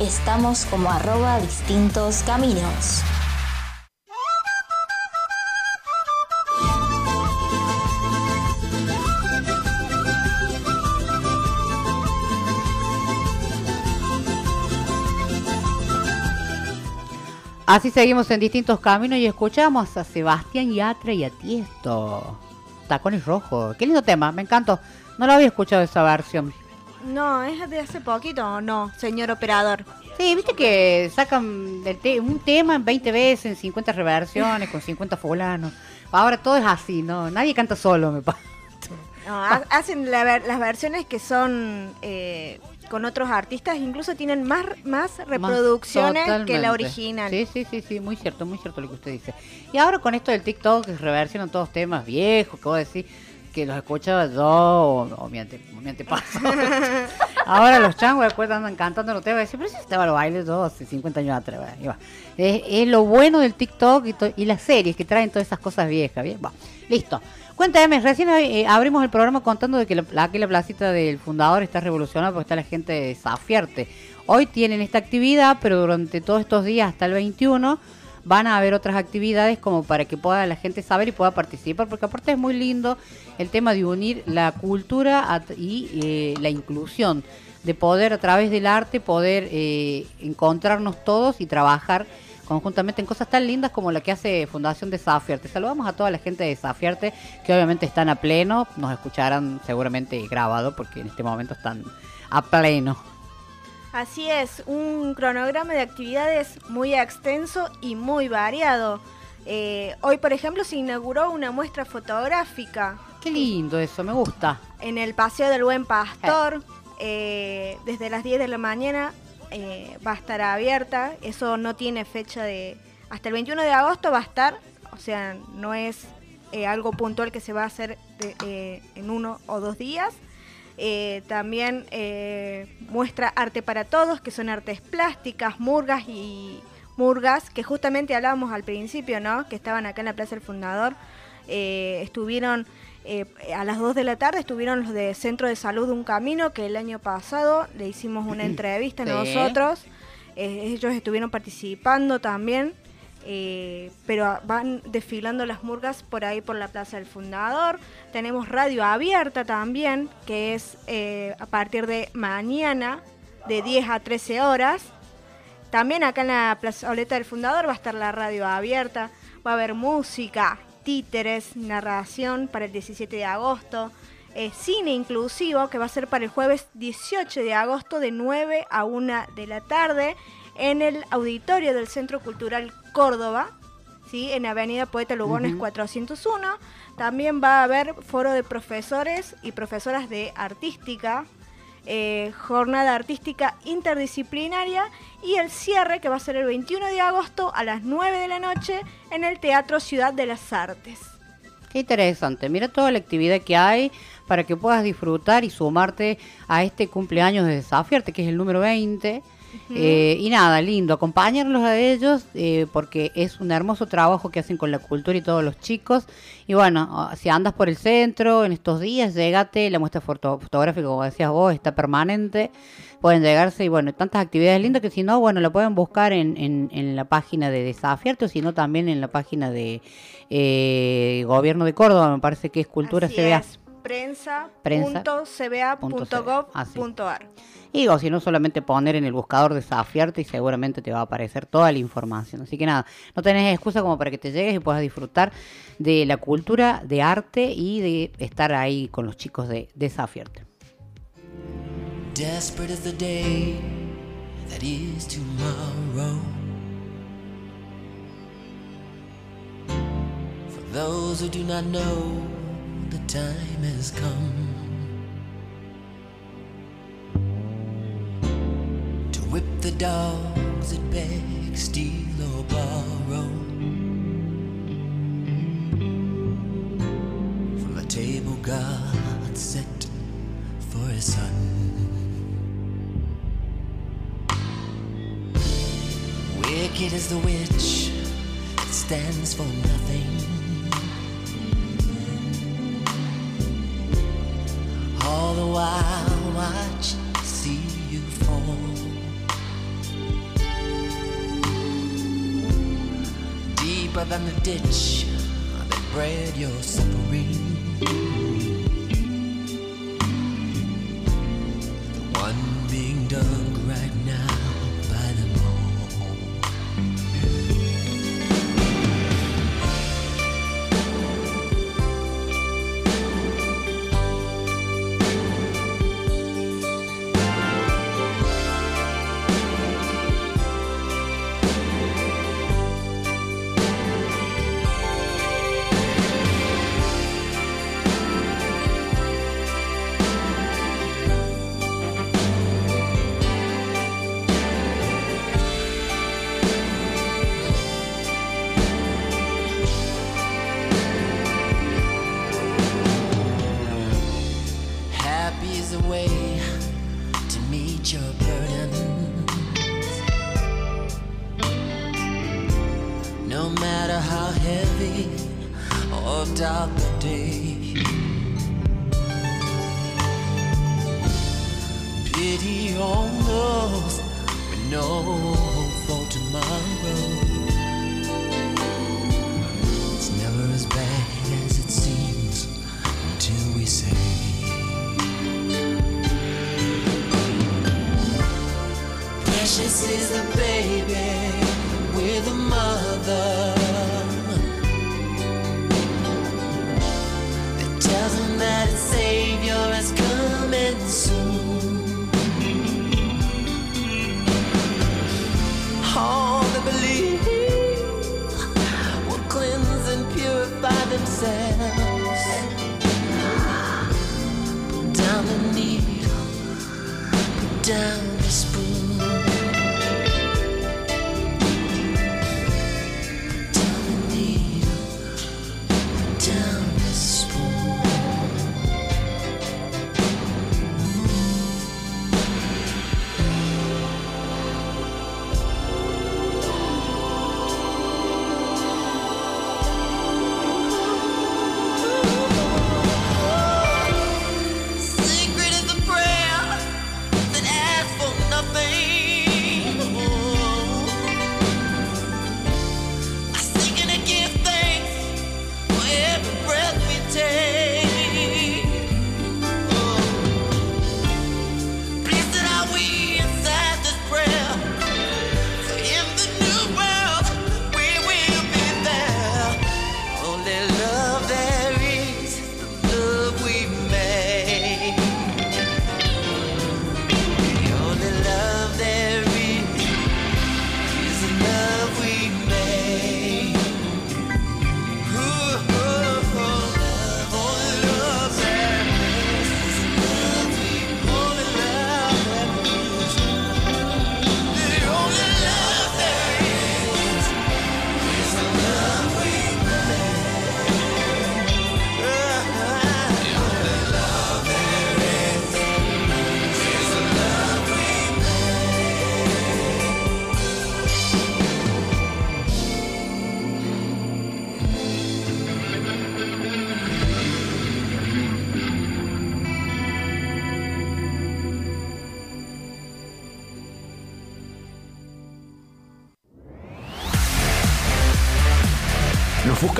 Estamos como arroba distintos caminos. Así seguimos en distintos caminos y escuchamos a Sebastián Yatra y a Tiesto. Tacones rojos. Qué lindo tema, me encantó. No lo había escuchado esa versión. No, es de hace poquito o no, señor operador. Sí, viste que sacan del te- un tema en 20 veces, en 50 reversiones, con 50 fulanos. Ahora todo es así, ¿no? Nadie canta solo, me parece. No, ha- hacen la ver- las versiones que son eh, con otros artistas, incluso tienen más, más reproducciones que la original. Sí, sí, sí, sí, muy cierto, muy cierto lo que usted dice. Y ahora con esto del TikTok, que reversionan todos temas viejos, que vos decís que los escuchaba yo o, o mi, ante, mi antepasado. ahora los changos después andan cantando los temas y dicen, pero si estaba los bailes yo hace 50 años atrás. bueno. Es, lo bueno del TikTok y, to- y las series que traen todas esas cosas viejas. Bien. Listo. Cuéntame, recién eh, abrimos el programa contando de que la, la placita del fundador está revolucionada porque está la gente de Zafiarte. Hoy tienen esta actividad, pero durante todos estos días hasta el 21 van a haber otras actividades como para que pueda la gente saber y pueda participar, porque aparte es muy lindo el tema de unir la cultura y eh, la inclusión, de poder a través del arte poder eh, encontrarnos todos y trabajar conjuntamente en cosas tan lindas como la que hace Fundación Desafiarte. Saludamos a toda la gente de Desafiarte que obviamente están a pleno, nos escucharán seguramente grabado porque en este momento están a pleno. Así es, un cronograma de actividades muy extenso y muy variado. Eh, hoy, por ejemplo, se inauguró una muestra fotográfica Qué lindo eso, me gusta. en el Paseo del Buen Pastor. eh, desde las 10 de la mañana eh, va a estar abierta. Eso no tiene fecha de... Hasta el 21 de agosto va a estar. O sea, no es eh, algo puntual que se va a hacer de- eh, en uno o dos días. Eh, también eh, muestra arte para todos, que son artes plásticas, murgas y murgas, que justamente hablábamos al principio, ¿no? Que estaban acá en la Plaza del Fundador. Eh, estuvieron eh, a las 2 de la tarde, estuvieron los de Centro de Salud Un Camino, que el año pasado le hicimos una entrevista Sí. nosotros. Eh, ellos estuvieron participando también. Eh, pero van desfilando las murgas por ahí por la Plaza del Fundador. Tenemos radio abierta también, que es eh, a partir de mañana, de 10 a 13 horas. También acá en la plazoleta del Fundador va a estar la radio abierta, va a haber música, títeres, narración para el 17 de agosto, eh, cine inclusivo que va a ser para el jueves 18 de agosto de 9 a 1 de la tarde en el auditorio del Centro Cultural Córdoba, ¿sí? en Avenida Poeta Lugones Ujú. 401. También va a haber foro de profesores y profesoras de artística, eh, jornada artística interdisciplinaria y el cierre que va a ser el 21 de agosto a las 9 de la noche en el Teatro Ciudad de las Artes. Qué interesante. Mira toda la actividad que hay para que puedas disfrutar y sumarte a este cumpleaños de Desafiarte, que es el número 20. Eh, y nada, lindo, acompañarlos a ellos eh, porque es un hermoso trabajo que hacen con la cultura y todos los chicos. Y bueno, ah, si andas por el centro en estos días, llégate, la muestra foto- fotográfica, como decías vos, está permanente. Pueden llegarse y bueno, tantas actividades lindas que si no, bueno, lo pueden buscar en, en, en la página de Desafiarte o si no también en la página de eh, Gobierno de Córdoba, me parece que es Cultura Así CBA. es, prensa.cba.gov.ar. Prensa. Y o si no, solamente poner en el buscador desafiarte y seguramente te va a aparecer toda la información. Así que nada, no tenés excusa como para que te llegues y puedas disfrutar de la cultura, de arte y de estar ahí con los chicos de Desafiarte. Desperate is the day that is tomorrow. For those who do not know, the time has come the dogs that beg, steal, or borrow from the table God set for his son. Wicked is the witch that stands for nothing. All the while, watch, deeper than the ditch that bred your suffering. The one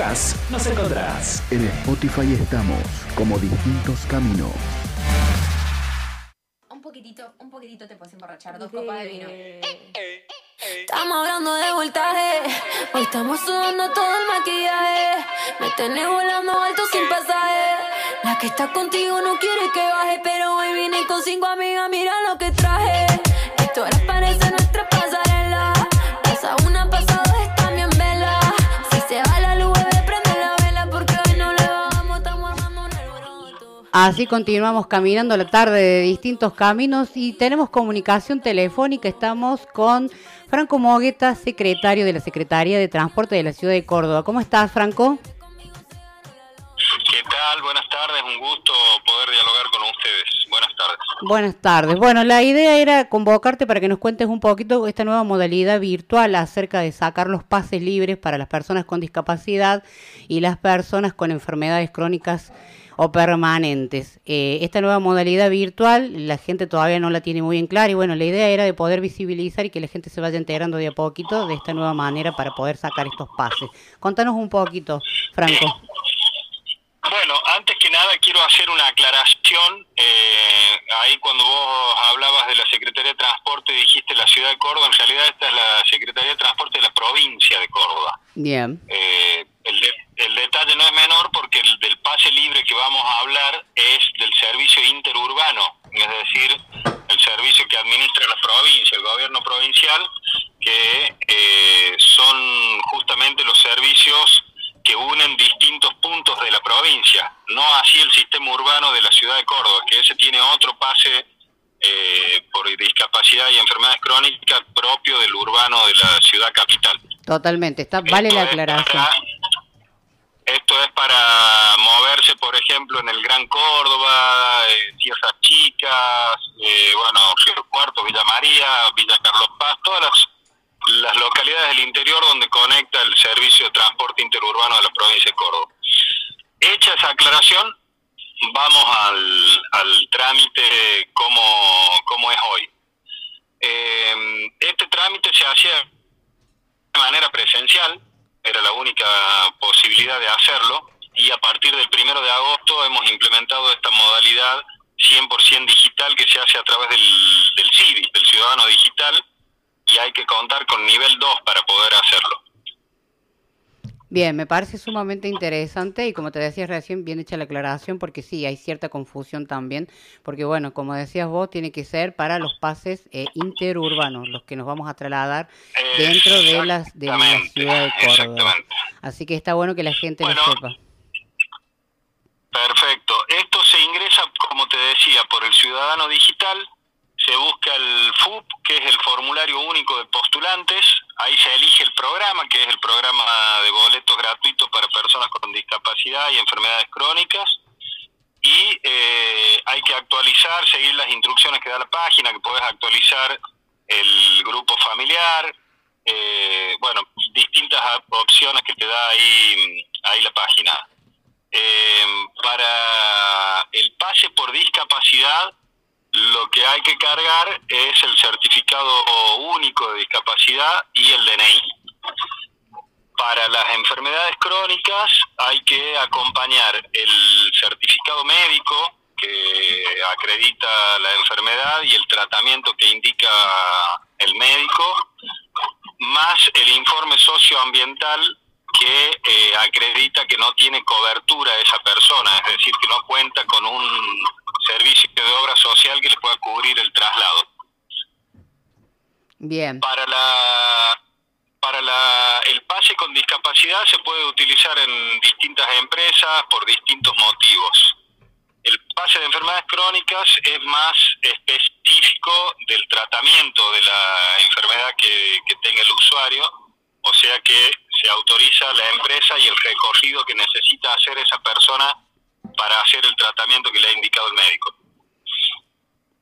Nos buscas, nos encontrás. En Spotify estamos como distintos caminos. Un poquitito, un poquitito te puedes emborrachar, dos copas de vino. Estamos hablando de voltaje. Hoy estamos sudando todo el maquillaje. Me tenés volando alto sin pasaje. La que está contigo no quiere que baje. Pero hoy vine con cinco amigas. Mira lo que traje. Así continuamos caminando la tarde de distintos caminos y tenemos comunicación telefónica. Estamos con Franco Mogueta, secretario de la Secretaría de Transporte de la Ciudad de Córdoba. ¿Cómo estás, Franco? ¿Qué tal? Buenas tardes, un gusto poder dialogar con ustedes. Buenas tardes. Buenas tardes. Bueno, la idea era convocarte para que nos cuentes un poquito esta nueva modalidad virtual acerca de sacar los pases libres para las personas con discapacidad y las personas con enfermedades crónicas o permanentes. Eh, esta nueva modalidad virtual la gente todavía no la tiene muy en claro y bueno, la idea era de poder visibilizar y que la gente se vaya enterando de a poquito de esta nueva manera para poder sacar estos pases. Contanos un poquito, Franco. Bueno, antes que nada quiero hacer una aclaración. Eh, ahí cuando vos hablabas de la Secretaría de Transporte dijiste la ciudad de Córdoba, en realidad esta es la Secretaría de Transporte de la provincia de Córdoba. Bien. Eh, el, de- el detalle no es menor porque el del pase libre que vamos a hablar es del servicio interurbano, es decir, el servicio que administra la provincia, el gobierno provincial, que eh, son justamente los servicios que unen distintos puntos de la provincia, no así el sistema urbano de la ciudad de Córdoba, que ese tiene otro pase eh, por discapacidad y enfermedades crónicas propio del urbano de la ciudad capital. Totalmente, está, vale la aclaración. Esto es para moverse, por ejemplo, en el Gran Córdoba, eh, Tierras Chicas, eh, bueno, Río Cuarto, Villa María, Villa Carlos Paz, todas las, localidades del interior donde conecta el servicio de transporte interurbano de la provincia de Córdoba. Hecha esa aclaración, vamos al, al trámite como, como es hoy. Eh, este trámite se hacía de manera presencial, era la única posibilidad de hacerlo, y a partir del primero de agosto hemos implementado esta modalidad 100% digital que se hace a través del, del CIDI, del Ciudadano Digital, y hay que contar con nivel 2 para poder hacerlo. Bien, me parece sumamente interesante y como te decías recién, bien hecha la aclaración porque sí, hay cierta confusión también, porque bueno, como decías vos, tiene que ser para los pases eh, interurbanos, los que nos vamos a trasladar dentro de, las, de la ciudad de Córdoba. Así que está bueno que la gente lo sepa. Perfecto. Esto se ingresa, como te decía, por el Ciudadano Digital, se busca el FUP, que es el formulario único de postulantes, ahí se elige el programa, que es el programa de boletos gratuitos para personas con discapacidad y enfermedades crónicas, y eh, hay que actualizar, seguir las instrucciones que da la página, que puedes actualizar el grupo familiar, eh, bueno, distintas op- opciones que te da ahí, ahí la página. Eh, para el pase por discapacidad, lo que hay que cargar es el certificado único de discapacidad y el DNI. Para las enfermedades crónicas hay que acompañar el certificado médico que acredita la enfermedad y el tratamiento que indica el médico, más el informe socioambiental que eh, acredita que no tiene cobertura esa persona, es decir, que no cuenta con un servicio de obra social que le pueda cubrir el traslado. Bien. Para la para la, el pase con discapacidad se puede utilizar en distintas empresas por distintos motivos. El pase de enfermedades crónicas es más específico del tratamiento de la enfermedad que, que tenga el usuario, o sea que se autoriza la empresa y el recorrido que necesita hacer esa persona para hacer el tratamiento que le ha indicado el médico.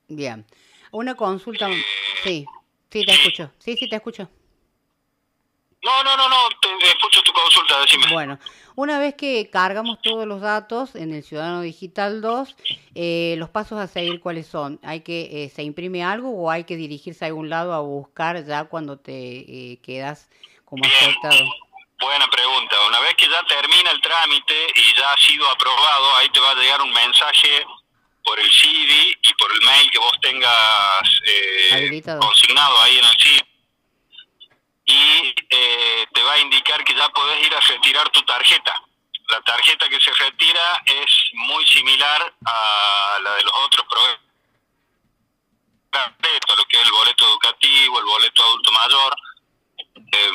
Bien. Una consulta. Sí, sí, te escucho. Sí, sí, te escucho. No, no, no, no, te escucho tu consulta, decime. Bueno, una vez que cargamos todos los datos en el Ciudadano Digital 2, eh, los pasos a seguir, ¿cuáles son? ¿Hay que, eh, se imprime algo o hay que dirigirse a algún lado a buscar ya cuando te eh, quedas como afectado? Buena pregunta. Una vez que ya termina el trámite y ya ha sido aprobado, ahí te va a llegar un mensaje por el CD y por el mail que vos tengas eh, consignado ahí en el CD. Y eh, te va a indicar que ya podés ir a retirar tu tarjeta. La tarjeta que se retira es muy similar a la de los otros programas, lo que es el boleto educativo, el boleto adulto mayor. Eh,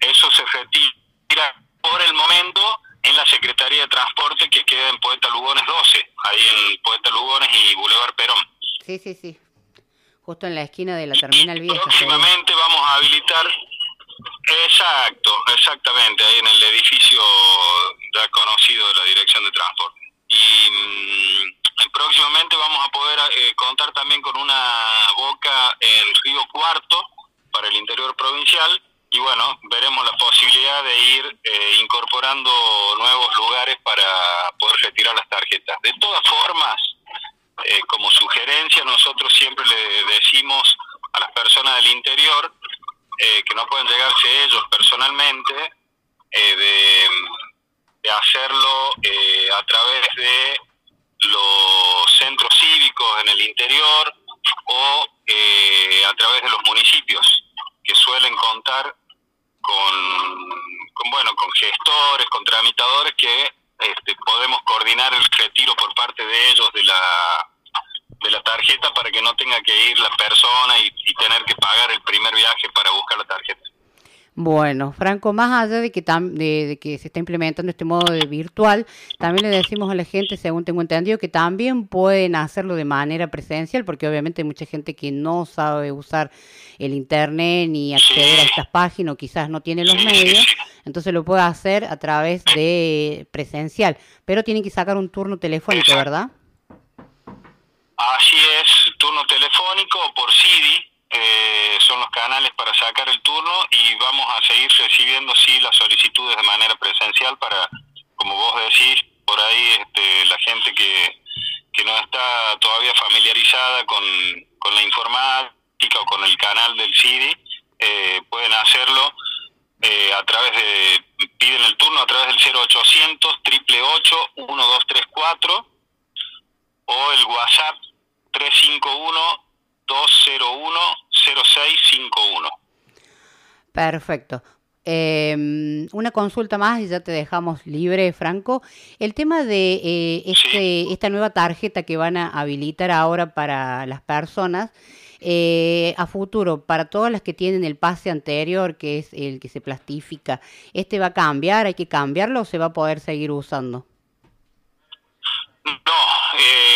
eso se retira por el momento en la Secretaría de Transporte que queda en Poeta Lugones 12, ahí en Poeta Lugones y Boulevard Perón. Sí, sí, sí. Justo en la esquina de la terminal vieja. Próximamente vamos a habilitar Exacto, exactamente, ahí en el edificio ya conocido de la Dirección de Transporte. Y mm, próximamente vamos a poder eh, contar también con una boca en Río Cuarto, para el interior provincial y bueno, veremos la posibilidad de ir eh, incorporando nuevos lugares para poder retirar las tarjetas. De todas formas, eh, como sugerencia, nosotros siempre le decimos a las personas del interior eh, que no pueden llegarse ellos personalmente de, hacerlo a través de los centros cívicos en el interior, o eh, a través de los municipios que suelen contar con, bueno con gestores, con tramitadores que este, podemos coordinar el retiro por parte de ellos de la de la tarjeta para que no tenga que ir la persona y tener que pagar el primer viaje para buscar la tarjeta. Bueno, Franco, más allá de que, tam- de, de que se está implementando este modo de virtual, también le decimos a la gente, según tengo entendido, que también pueden hacerlo de manera presencial, porque obviamente hay mucha gente que no sabe usar el internet ni acceder a estas páginas o quizás no tiene los medios, entonces lo puede hacer a través de presencial, pero tienen que sacar un turno telefónico, ¿verdad? Así es, turno telefónico por CD eh, son los canales para sacar el turno y vamos a seguir recibiendo sí las solicitudes de manera presencial para, como vos decís, por ahí este, la gente que, que no está todavía familiarizada con, con la informática o con el canal del CD, eh, pueden hacerlo eh, a través de, piden el turno a través del 0800 888 1234 o el WhatsApp 351-201-0651. Perfecto. Eh, una consulta más y ya te dejamos libre, Franco. El tema de eh, este, esta nueva tarjeta que van a habilitar ahora para las personas, eh, a futuro, para todas las que tienen el pase anterior, que es el que se plastifica, ¿este va a cambiar? ¿Hay que cambiarlo o se va a poder seguir usando? Eh,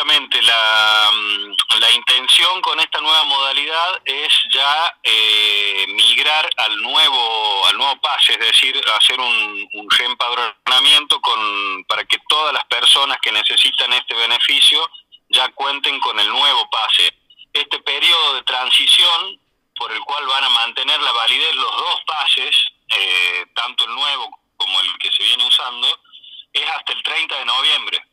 justamente la, mm, la intención con esta nueva modalidad es ya eh, migrar al nuevo al nuevo pase, es decir, hacer un, un reempadronamiento con, para que todas las personas que necesitan este beneficio ya cuenten con el nuevo pase. Este periodo de transición por el cual van a mantener la validez los dos pases, eh, tanto el nuevo como el que se viene usando, es hasta el 30 de noviembre.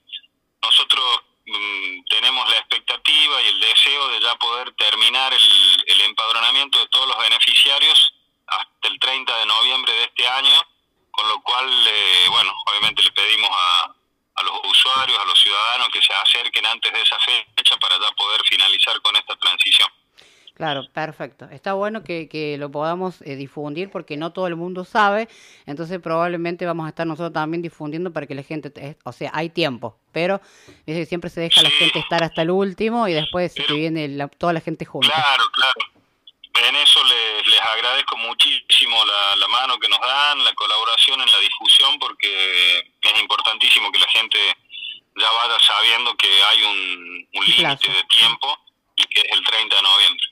Nosotros mm, tenemos la expectativa y el deseo de ya poder terminar el, empadronamiento de todos los beneficiarios hasta el 30 de noviembre de este año, con lo cual, eh, bueno, obviamente le pedimos a, a los usuarios, a los ciudadanos que se acerquen antes de esa fecha para ya poder finalizar con esta transición. Claro, perfecto. Está bueno que, que lo podamos eh, difundir porque no todo el mundo sabe, entonces probablemente vamos a estar nosotros también difundiendo para que la gente, te- o sea, hay tiempo, pero siempre se deja a la gente estar hasta el último y después se viene la- toda la gente junta. Claro, claro. En eso les, les agradezco muchísimo la, la mano que nos dan, la colaboración en la difusión, porque es importantísimo que la gente ya vaya sabiendo que hay un, un límite de tiempo y que es el 30 de noviembre.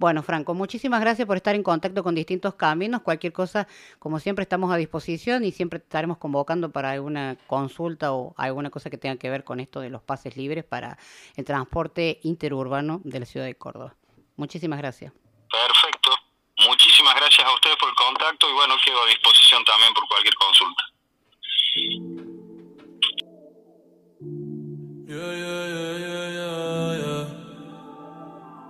Bueno, Franco, muchísimas gracias por estar en contacto con distintos caminos. Cualquier cosa, como siempre, estamos a disposición y siempre estaremos convocando para alguna consulta o alguna cosa que tenga que ver con esto de los pases libres para el transporte interurbano de la ciudad de Córdoba. Muchísimas gracias. Perfecto. Muchísimas gracias a ustedes por el contacto y bueno, quedo a disposición también por cualquier consulta. Yeah, yeah, yeah, yeah, yeah, yeah.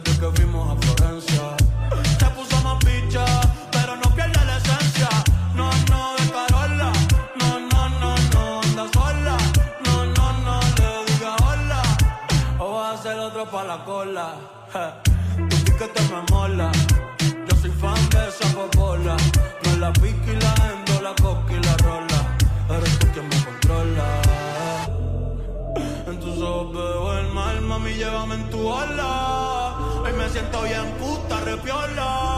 desde que fuimos a Florencia. Se puso más picha, pero no pierde la esencia. No, no, de Carola. No, no, no, no, anda sola. No, no, no, le diga hola. O vas a hacer otro pa' la cola. Je, Tu piquete me mola. Siento bien puta, repiola.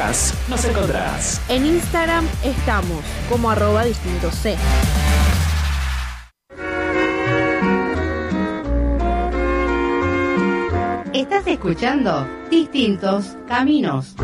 Nos buscas, nos encontrás. En Instagram estamos como arroba distinto C. Estás escuchando Distintos Caminos.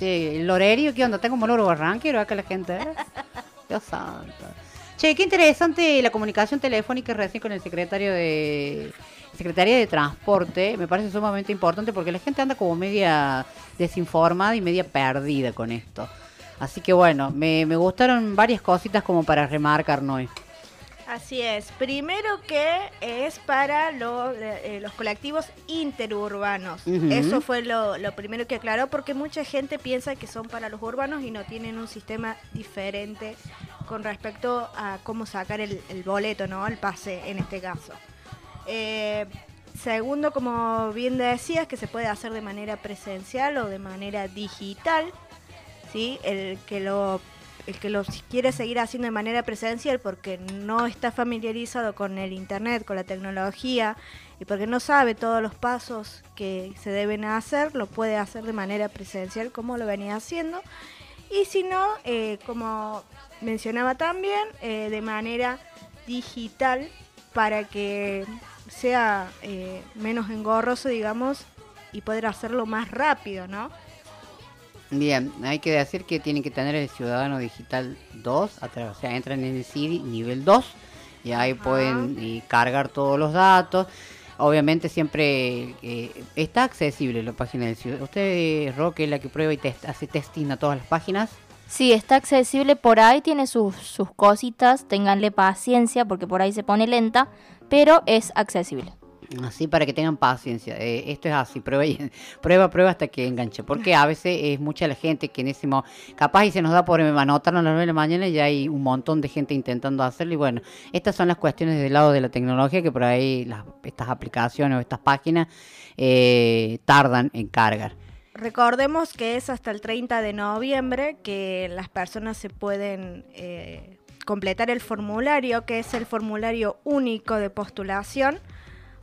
El horario, ¿qué onda? Tengo como loro barranquero acá la gente. Dios santo. Che, qué interesante la comunicación telefónica recién con el secretario de Secretaría de Transporte. Me parece sumamente importante porque la gente anda como media desinformada y media perdida con esto. Así que bueno, me, me gustaron varias cositas como para remarcar, Noé. Así es. Primero que es para lo- eh, los colectivos interurbanos. Eso fue lo, lo primero que aclaró porque mucha gente piensa que son para los urbanos y no tienen un sistema diferente con respecto a cómo sacar el, el boleto, ¿no? El pase en este caso. Eh, segundo, como bien decías, que se puede hacer de manera presencial o de manera digital. ¿sí? El que lo el que lo quiere seguir haciendo de manera presencial porque no está familiarizado con el internet, con la tecnología y porque no sabe todos los pasos que se deben hacer, lo puede hacer de manera presencial como lo venía haciendo. Y si no, eh, como mencionaba también, eh, de manera digital para que sea eh, menos engorroso, digamos, y poder hacerlo más rápido, ¿no? Bien, hay que decir que tienen que tener el Ciudadano Digital 2, a través- o sea, entran en el CIDI nivel 2 y ahí pueden eh, cargar todos los datos. Obviamente siempre eh, está accesible la página del Ciudadano. Usted, Roque, es la que prueba y test- hace testing a todas las páginas. Sí, está accesible por ahí, tiene sus, sus cositas, ténganle paciencia porque por ahí se pone lenta, pero es accesible. Así para que tengan paciencia. Eh, esto es así, prueba, y- prueba, prueba hasta que enganche. Porque a veces es mucha la gente que en ese mo- capaz y se nos da por anotarnos a las 9 de la mañana y ya hay un montón de gente intentando hacerlo. Y bueno, estas son las cuestiones del lado de la tecnología que por ahí las, estas aplicaciones o estas páginas eh, tardan en cargar. Recordemos que es hasta el 30 de noviembre que las personas se pueden eh, completar el formulario, que es el formulario único de postulación,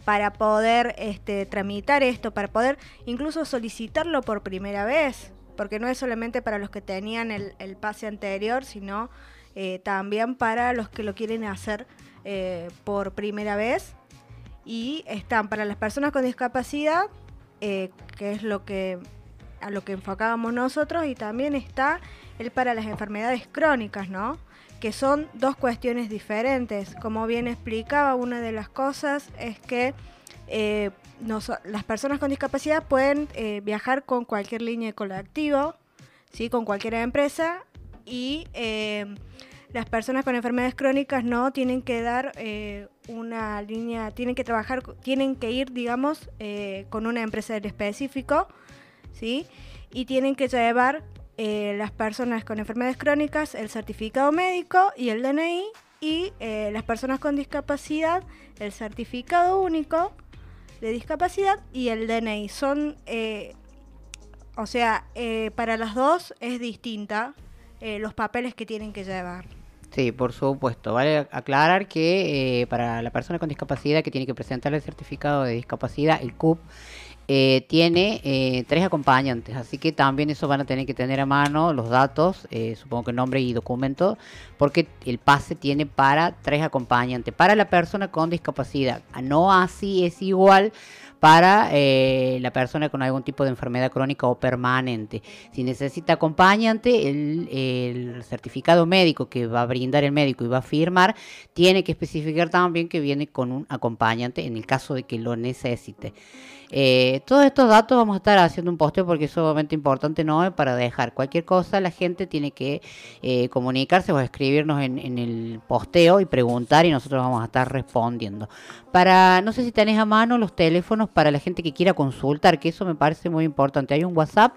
para poder este, tramitar esto, para poder incluso solicitarlo por primera vez. porque no es solamente para los que tenían el, el pase anterior, sino eh, también para los que lo quieren hacer eh, por primera vez. Y están para las personas con discapacidad, eh, que es lo que a lo que enfocábamos nosotros, y también está el para las enfermedades crónicas, ¿no? Que son dos cuestiones diferentes. Como bien explicaba, una de las cosas es que eh, las personas con discapacidad pueden eh, viajar con cualquier línea de colectivo, ¿sí? con cualquier empresa, y eh, las personas con enfermedades crónicas no tienen que dar una línea, tienen que trabajar, tienen que ir, digamos, con una empresa en específico, ¿sí? Y tienen que llevar eh, las personas con enfermedades crónicas el certificado médico y el DNI, y eh, las personas con discapacidad el certificado único de discapacidad y el DNI. Son, eh, o sea, eh, para las dos es distinta los papeles que tienen que llevar. Sí, por supuesto. Vale aclarar que para la persona con discapacidad que tiene que presentar el certificado de discapacidad, el CUP, eh, tiene eh, tres acompañantes, así que también eso van a tener que tener a mano los datos, eh, supongo que nombre y documento, porque el pase tiene para tres acompañantes. Para la persona con discapacidad, no así es igual para eh, la persona con algún tipo de enfermedad crónica o permanente. Si necesita acompañante, el, el certificado médico que va a brindar el médico y va a firmar, tiene que especificar también que viene con un acompañante en el caso de que lo necesite. Eh, todos estos datos vamos a estar haciendo un posteo porque es sumamente importante, ¿no? Para dejar cualquier cosa, la gente tiene que eh, comunicarse o escribirnos en, en el posteo y preguntar y nosotros vamos a estar respondiendo. Para, no sé si tenés a mano los teléfonos para la gente que quiera consultar, que eso me parece muy importante. Hay un WhatsApp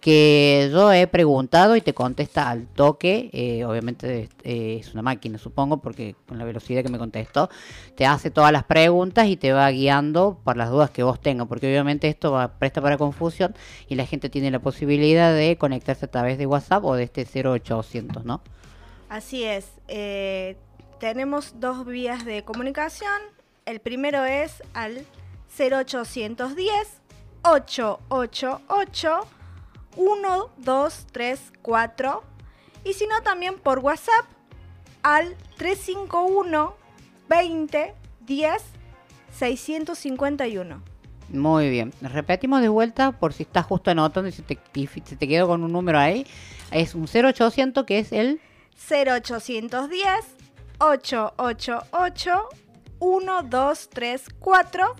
que yo he preguntado y te contesta al toque, eh, obviamente eh, es una máquina supongo porque con la velocidad que me contestó te hace todas las preguntas y te va guiando por las dudas que vos tengas, porque obviamente esto presta para confusión y la gente tiene la posibilidad de conectarse a través de WhatsApp o de este 0800, ¿no? Así es. eh, tenemos dos vías de comunicación. El primero es al 0810 888 1234 y si no también por WhatsApp al 351 20 10 651. Muy bien, repetimos de vuelta por si estás justo anotando y si te, y si te quedo con un número ahí. Es un 0800 que es el 0810 888 1234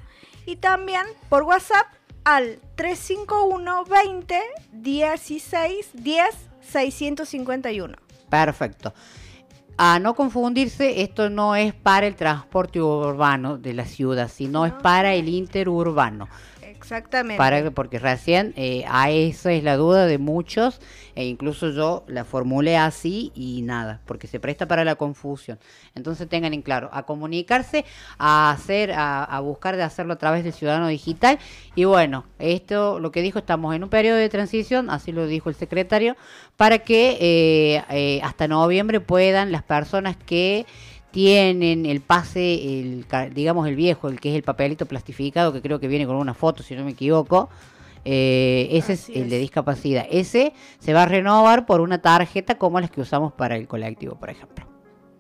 y también por WhatsApp al 351 20 16 10 651. Perfecto. A no confundirse, esto no es para el transporte urbano de la ciudad, sino es para el interurbano. Exactamente. Para, porque recién eh, a esa es la duda de muchos, e incluso yo la formulé así y nada, porque se presta para la confusión. Entonces tengan en claro, a comunicarse, a hacer, a, a buscar de hacerlo a través del ciudadano digital. Y bueno, esto, lo que dijo, estamos en un periodo de transición, así lo dijo el secretario, para que eh, eh, hasta noviembre puedan las personas que tienen el pase, el, digamos el viejo, el que es el papelito plastificado, que creo que viene con una foto, si no me equivoco. eh, ese es el de discapacidad. Ese se va a renovar por una tarjeta como las que usamos para el colectivo, por ejemplo.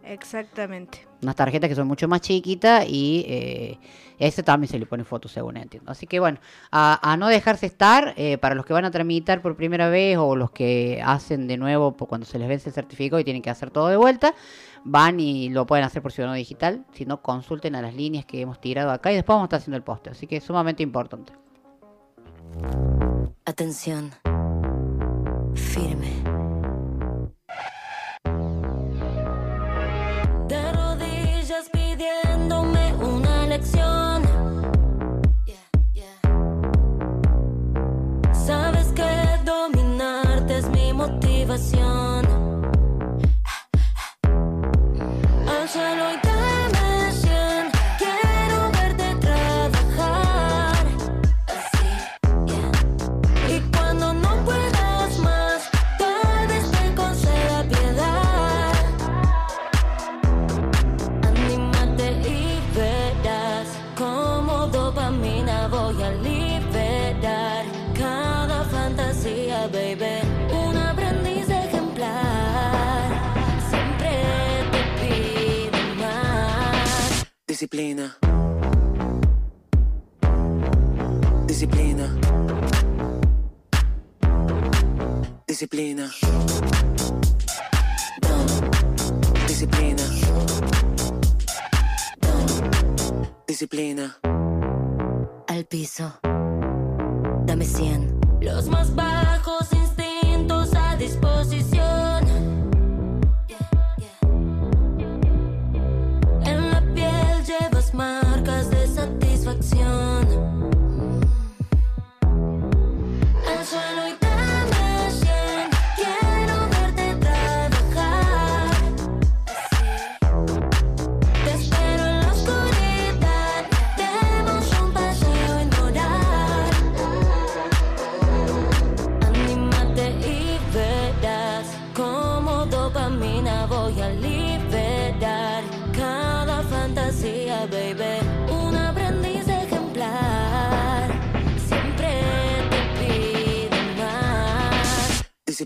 Exactamente. Unas tarjetas que son mucho más chiquitas y eh, ese también se le pone foto, según entiendo. Así que bueno, a, a no dejarse estar, eh, para los que van a tramitar por primera vez o los que hacen de nuevo por cuando se les vence el certificado y tienen que hacer todo de vuelta, van y lo pueden hacer por Ciudadano Digital. Si no, consulten a las líneas que hemos tirado acá y después vamos a estar haciendo el poste. Así que es sumamente importante. Atención. Firme. De rodillas pidiéndome una lección. Sabes que dominarte es mi motivación. Disciplina. Disciplina. Disciplina. Disciplina. Disciplina. Al piso. Dame 100. Los más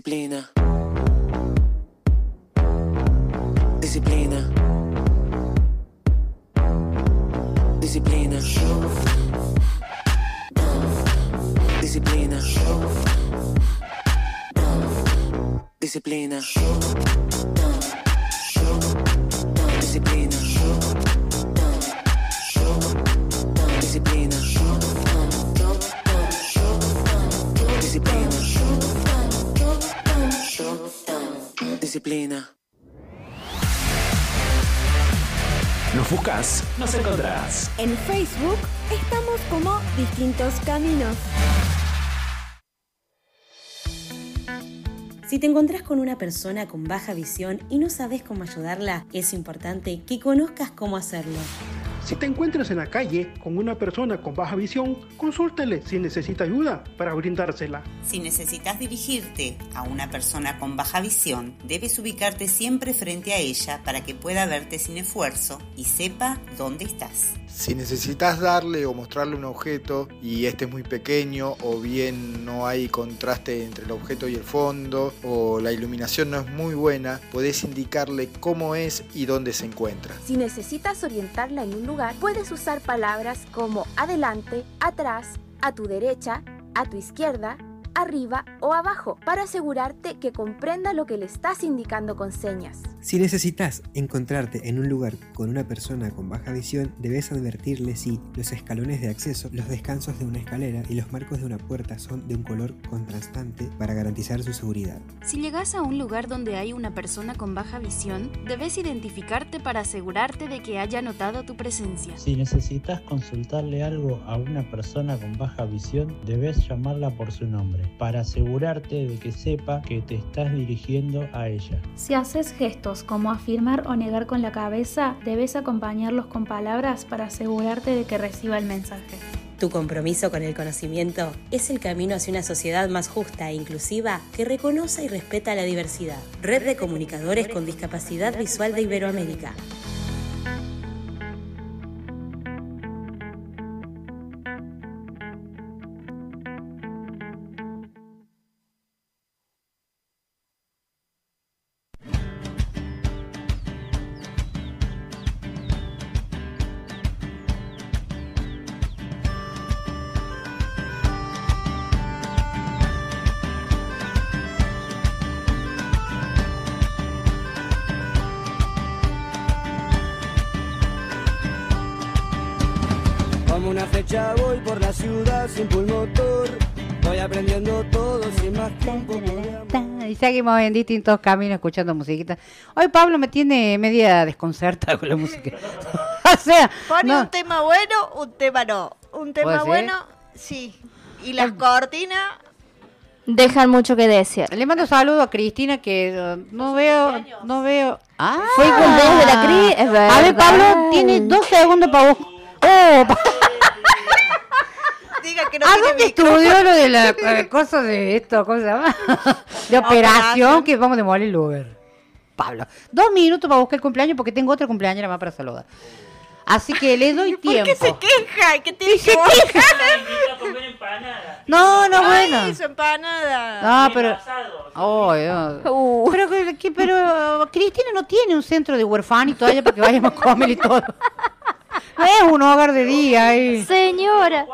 Disciplina. Disciplina. Disciplina. Disciplina. Disciplina. Disciplina. Nos buscas, nos encontrás. En Facebook estamos como Distintos Caminos. Si te encontrás con una persona con baja visión y no sabes cómo ayudarla, es importante que conozcas cómo hacerlo. Si te encuentras en la calle con una persona con baja visión, consúltale si necesita ayuda para brindársela. Si necesitas dirigirte a una persona con baja visión, debes ubicarte siempre frente a ella para que pueda verte sin esfuerzo y sepa dónde estás. Si necesitas darle o mostrarle un objeto y este es muy pequeño o bien no hay contraste entre el objeto y el fondo o la iluminación no es muy buena, podés indicarle cómo es y dónde se encuentra. Si necesitas orientarla en un lugar, puedes usar palabras como adelante, atrás, a tu derecha, a tu izquierda, arriba o abajo para asegurarte que comprenda lo que le estás indicando con señas. Si necesitas encontrarte en un lugar con una persona con baja visión, debes advertirle si los escalones de acceso, los descansos de una escalera y los marcos de una puerta son de un color contrastante para garantizar su seguridad. Si llegas a un lugar donde hay una persona con baja visión, debes identificarte para asegurarte de que haya notado tu presencia. Si necesitas consultarle algo a una persona con baja visión, debes llamarla por su nombre, para asegurarte de que sepa que te estás dirigiendo a ella. Si haces gestos como afirmar o negar con la cabeza, debes acompañarlos con palabras para asegurarte de que reciba el mensaje. Tu compromiso con el conocimiento es el camino hacia una sociedad más justa e inclusiva que reconoce y respeta la diversidad. Red de Comunicadores con Discapacidad Visual de Iberoamérica. Y seguimos en distintos caminos escuchando musiquita. Hoy Pablo me tiene media desconcertada con la música. o sea, Pone no. un tema bueno, un tema no. Un tema bueno, sí. Y las cortinas, Dejan mucho que desear. Le mando saludo a Cristina que uh, no veo, no veo. Ah, Fue cumpleaños de la Cri, es A ver. Pablo, tiene dos segundos para vos. Oh, pa- diga que no ¿A tiene dónde micrófono. estudió lo de la eh, cosa de esto? ¿Cómo se llama? De operación que vamos a demoler el Uber. Pablo, dos minutos para buscar el cumpleaños porque tengo otro cumpleaños más para saludar. Así que le doy tiempo. ¿Por qué se queja? ¿Qué tiene se que queja? No, no, Ay, bueno. su empanada. No, pero. No. Pero, que- pero uh, Cristina no tiene un centro de huerfanito allá para que vayamos a comer y todo. No es un hogar de día. ahí. Señora.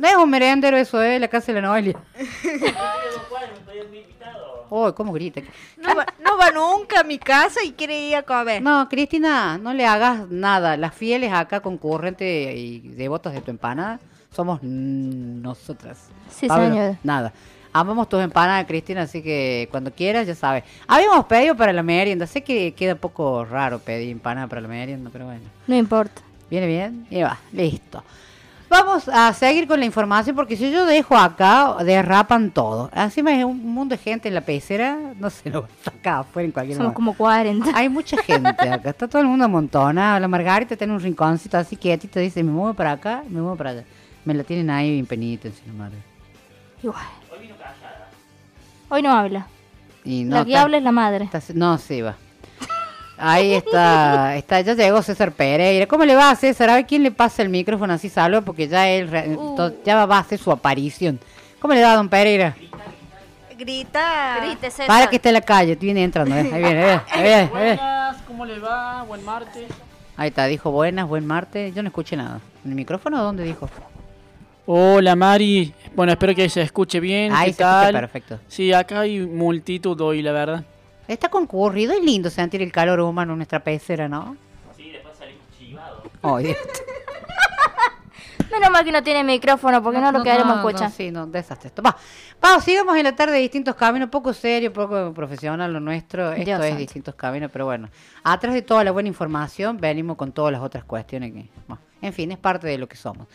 No es un merendero eso, es la casa de la Noelia. Uy, cómo grita. No va, no va nunca a mi casa y quiere ir a comer. No, Cristina, no le hagas nada. Las fieles acá concurrentes y devotas de tu empanada somos nosotras. Sí, señora. Nada. Amamos tus empanadas, Cristina, así que cuando quieras, ya sabes. Habíamos pedido para la merienda. Sé que queda un poco raro pedir empanada para la merienda, pero bueno. No importa. Viene bien. Y va, listo. Vamos a seguir con la información porque si yo dejo acá, derrapan todo. Encima hay un mundo de gente en la pecera, no sé, lo acá afuera en cualquier Somos lugar. como 40. Hay mucha gente acá, está todo el mundo amontonado. La Margarita tiene un rinconcito así quietito, dice, me muevo para acá, me muevo para allá. Me la tienen ahí bien penita encima, madre. Igual. Hoy no habla. Y no, la que está- habla es la madre. está- no, sí, va. Ahí está, está, ya llegó César Pereira. ¿Cómo le va a César? A ver quién le pasa el micrófono así, salvo, porque ya él re- to- ya va a hacer su aparición. ¿Cómo le va, don Pereira? Grita. Grite, César. Para que esté en la calle, viene entrando, ¿eh? ahí viene, ahí viene, ahí viene, ahí viene. Buenas, ¿cómo le va? Buen martes. Ahí está, dijo buenas, buen martes. Yo no escuché nada. ¿En el micrófono dónde dijo? Hola Mari, bueno espero que se escuche bien. Ahí ¿qué se escucha tal? perfecto. Sí, acá hay multitud hoy, la verdad. Está concurrido, es lindo sentir el calor humano en nuestra pecera, ¿no? Sí, después salimos chivados. Oh. Menos mal que no tiene micrófono porque no, lo queremos escuchar. No, sí, no, desastre esto. Va, vamos, sigamos en la tarde de distintos caminos, poco serio, poco profesional lo nuestro. Esto Dios es santo. distintos caminos, pero bueno. Atrás de toda la buena información, venimos con todas las otras cuestiones que, bueno, en fin, es parte de lo que somos.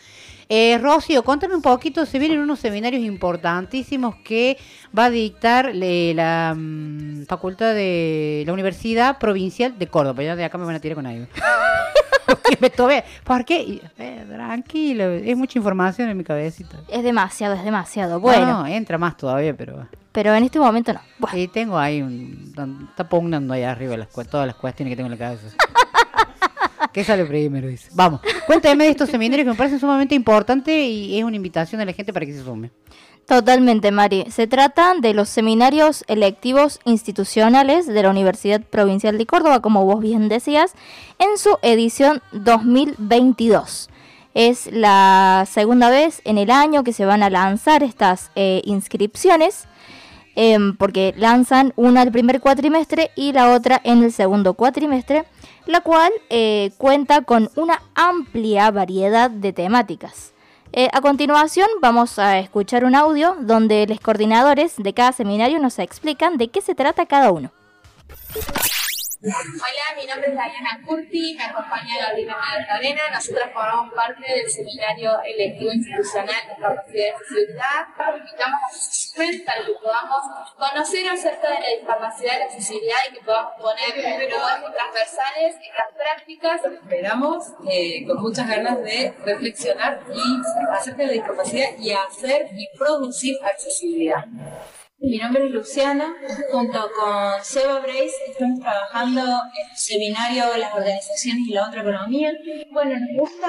Eh, Rocío, contame un poquito, se vienen unos seminarios importantísimos que va a dictar eh, la mm, facultad de la Universidad Provincial de Córdoba. Ya de acá me van a tirar con algo. Porque me tomé. ¿Por qué? Eh, tranquilo, es mucha información en mi cabecita. Es demasiado, es demasiado. Bueno, No, entra más todavía, pero. pero en este momento no. Y tengo ahí un. Está pugnando ahí arriba las, todas las cuestiones que tengo en la cabeza. ¿Qué sale primero? Dice. Vamos, cuéntame de estos seminarios que me parecen sumamente importantes y es una invitación a la gente para que se sume. Totalmente, Mari. Se trata de los seminarios electivos institucionales de la Universidad Provincial de Córdoba, como vos bien decías, en su edición 2022. Es la segunda vez en el año que se van a lanzar estas eh, inscripciones, em, porque lanzan una al primer cuatrimestre y la otra en el segundo cuatrimestre, la cual eh, cuenta con una amplia variedad de temáticas. Eh, a continuación vamos a escuchar un audio donde los coordinadores de cada seminario nos explican de qué se trata cada uno. Hola, mi nombre es Diana Curti, me acompaña Gabriela Magdalena. Nosotras formamos parte del seminario electivo institucional de capacidad de accesibilidad. Los invitamos a para que podamos conocer acerca de la discapacidad y la accesibilidad y que podamos poner metodologías transversales en las prácticas. Esperamos eh, con muchas ganas de reflexionar y acerca de la discapacidad y hacer y producir accesibilidad. Mi nombre es Luciana, junto con Seba Brace estamos trabajando en el seminario Las organizaciones y la otra economía. Bueno, nos gusta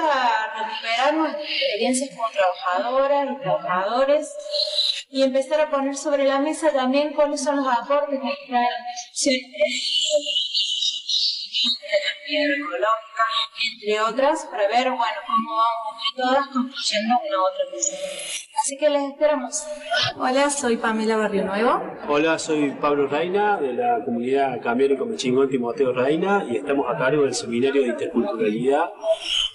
recuperar nuestras experiencias como trabajadoras y trabajadores y empezar a poner sobre la mesa también cuáles son los aportes que trae económica, entre otras, para ver, bueno, cómo vamos todas construyendo una otra mesa. Así que les esperamos. Hola, soy Pamela Barrio Nuevo. Hola, soy Pablo Reina de la comunidad Cambiar con Chingón Timoteo Reina y estamos a cargo del seminario de interculturalidad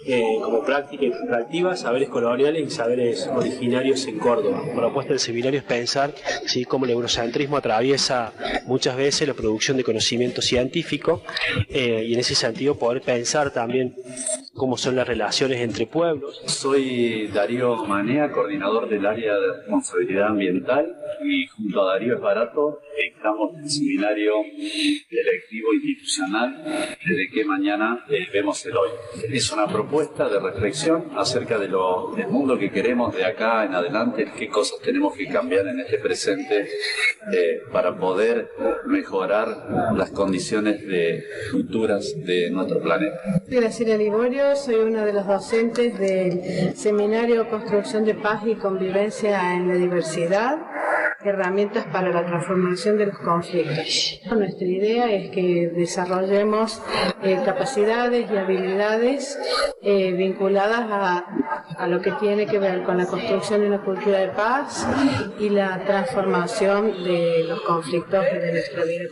eh, como práctica interactiva, saberes coloniales y saberes originarios en Córdoba. La propuesta del seminario es pensar ¿sí? cómo el eurocentrismo atraviesa muchas veces la producción de conocimiento científico eh, y en ese sentido poder pensar también cómo son las relaciones entre pueblos. Soy Darío Manea, coordinador del área de responsabilidad ambiental y junto a Darío Esbarato estamos en el seminario electivo institucional desde que mañana eh, vemos el hoy. Es una propuesta de reflexión acerca de lo, del mundo que queremos de acá en adelante, qué cosas tenemos que cambiar en este presente eh, para poder mejorar las condiciones de futuras de nuestro planeta. Soy Graciela Liborio, soy una de los docentes del Seminario Construcción de Paz y Convivencia en la Diversidad. herramientas para la transformación de los conflictos. Nuestra idea es que desarrollemos eh, capacidades y habilidades eh, vinculadas a, a lo que tiene que ver con la construcción de una cultura de paz y la transformación de los conflictos de nuestra vida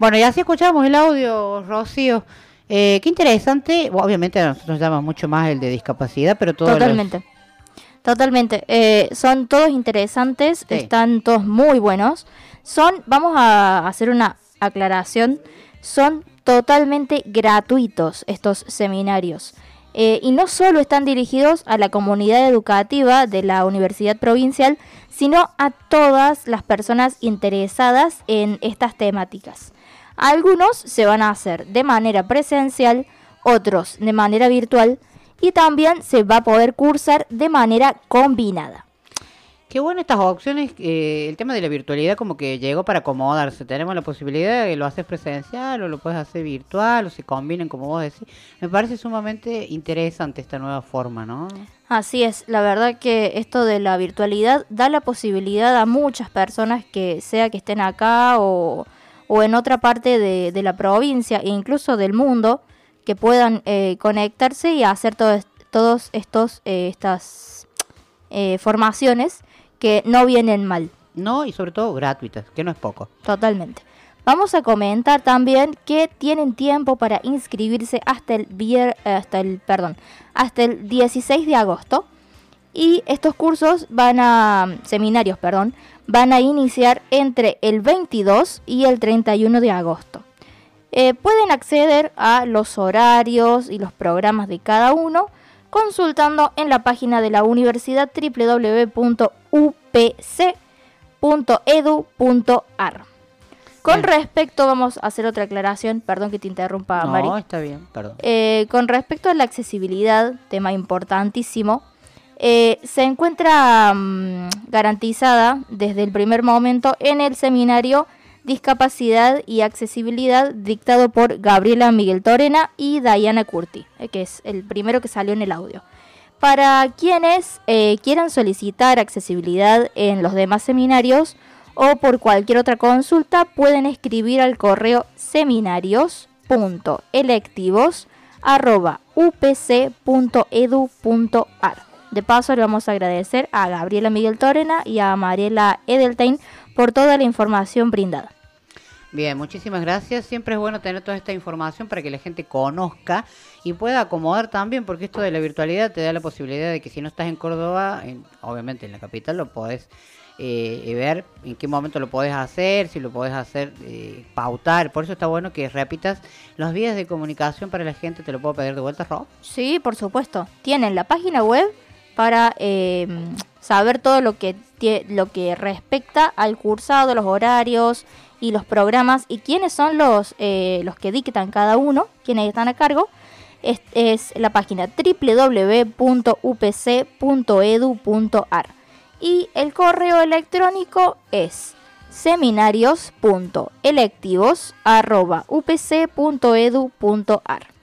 Bueno, ya sí escuchamos el audio, Rocío. Eh, qué interesante. Bueno, obviamente a nosotros nos llama mucho más el de discapacidad, pero todo Totalmente. Totalmente. Eh, son todos interesantes, Sí. están todos muy buenos. Son, vamos a hacer una aclaración, son totalmente gratuitos estos seminarios. Eh, y no solo están dirigidos a la comunidad educativa de la Universidad Provincial, sino a todas las personas interesadas en estas temáticas. Algunos se van a hacer de manera presencial, otros de manera virtual y también se va a poder cursar de manera combinada. Qué bueno estas opciones. eh, el tema de la virtualidad como que llegó para acomodarse. Tenemos la posibilidad de que lo haces presencial o lo puedes hacer virtual o se combinen como vos decís. Me parece sumamente interesante esta nueva forma, ¿no? Así es, la verdad que esto de la virtualidad da la posibilidad a muchas personas que sea que estén acá o, o en otra parte de, de la provincia e incluso del mundo que puedan eh, conectarse y hacer todos todos estos eh, estas eh, formaciones que no vienen mal. No, y sobre todo gratuitas, que no es poco. Totalmente. Vamos a comentar también que tienen tiempo para inscribirse hasta el vier- eh, hasta el perdón, hasta el 16 de agosto y estos cursos van a seminarios, perdón, van a iniciar entre el 22 y el 31 de agosto. Eh, pueden acceder a los horarios y los programas de cada uno consultando en la página de la universidad www.upc.edu.ar. Con respecto, vamos a hacer otra aclaración, perdón que te interrumpa, no, Mari. está bien, perdón. Eh, con respecto a la accesibilidad, tema importantísimo, eh, se encuentra mm, garantizada desde el primer momento en el seminario Discapacidad y Accesibilidad dictado por Gabriela Miguel Torena y Diana Curti, eh, que es el primero que salió en el audio. Para quienes eh, quieran solicitar accesibilidad en los demás seminarios o por cualquier otra consulta, pueden escribir al correo seminarios.electivos.upc.edu.ar. De paso, le vamos a agradecer a Gabriela Miguel Torena y a Mariela Edeltein por toda la información brindada. Bien, muchísimas gracias. Siempre es bueno tener toda esta información para que la gente conozca y pueda acomodar también, porque esto de la virtualidad te da la posibilidad de que si no estás en Córdoba, en- obviamente en la capital, lo podés eh, ver en qué momento lo podés hacer, si lo podés hacer, eh, pautar. Por eso está bueno que repitas los vías de comunicación para la gente. ¿Te lo puedo pedir de vuelta, Rob? Sí, por supuesto. Tienen la página web para eh, saber todo lo que lo que respecta al cursado, los horarios y los programas y quiénes son los eh, los que dictan cada uno, quienes están a cargo. Es, es la página www.upc.edu.ar y el correo electrónico es seminarios.electivos.upc.edu.ar.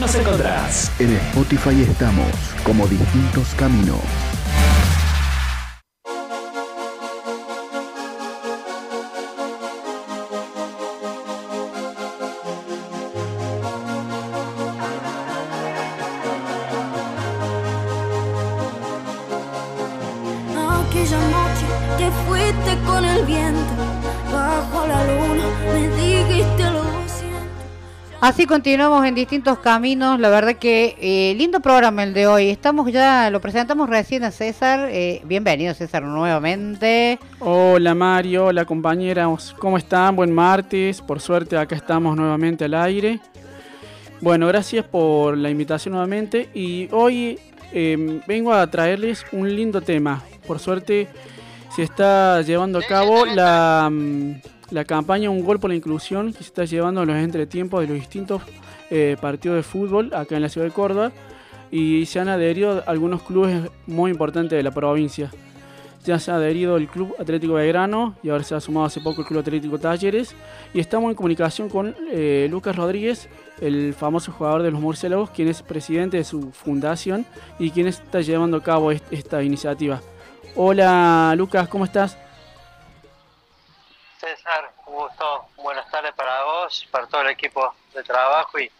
Nos encontrás. En Spotify estamos como distintos caminos. Así continuamos en distintos caminos. La verdad que eh, lindo programa el de hoy. Estamos ya, lo presentamos recién a César. Eh, bienvenido César nuevamente. Hola Mario, hola compañeras, ¿cómo están? Buen martes, por suerte acá estamos nuevamente al aire. Bueno, gracias por la invitación nuevamente y hoy eh, vengo a traerles un lindo tema. Por suerte se está llevando a cabo la, mm, la campaña Un Gol por la Inclusión que se está llevando en los entretiempos de los distintos eh, partidos de fútbol acá en la ciudad de Córdoba y se han adherido algunos clubes muy importantes de la provincia. Ya se ha adherido el Club Atlético Belgrano y ahora se ha sumado hace poco el Club Atlético Talleres. Y estamos en comunicación con eh, Lucas Rodríguez, el famoso jugador de los Murciélagos, quien es presidente de su fundación y quien está llevando a cabo est- esta iniciativa. Hola Lucas, ¿cómo estás? César, un gusto. Buenas tardes para vos, para todo el equipo de trabajo y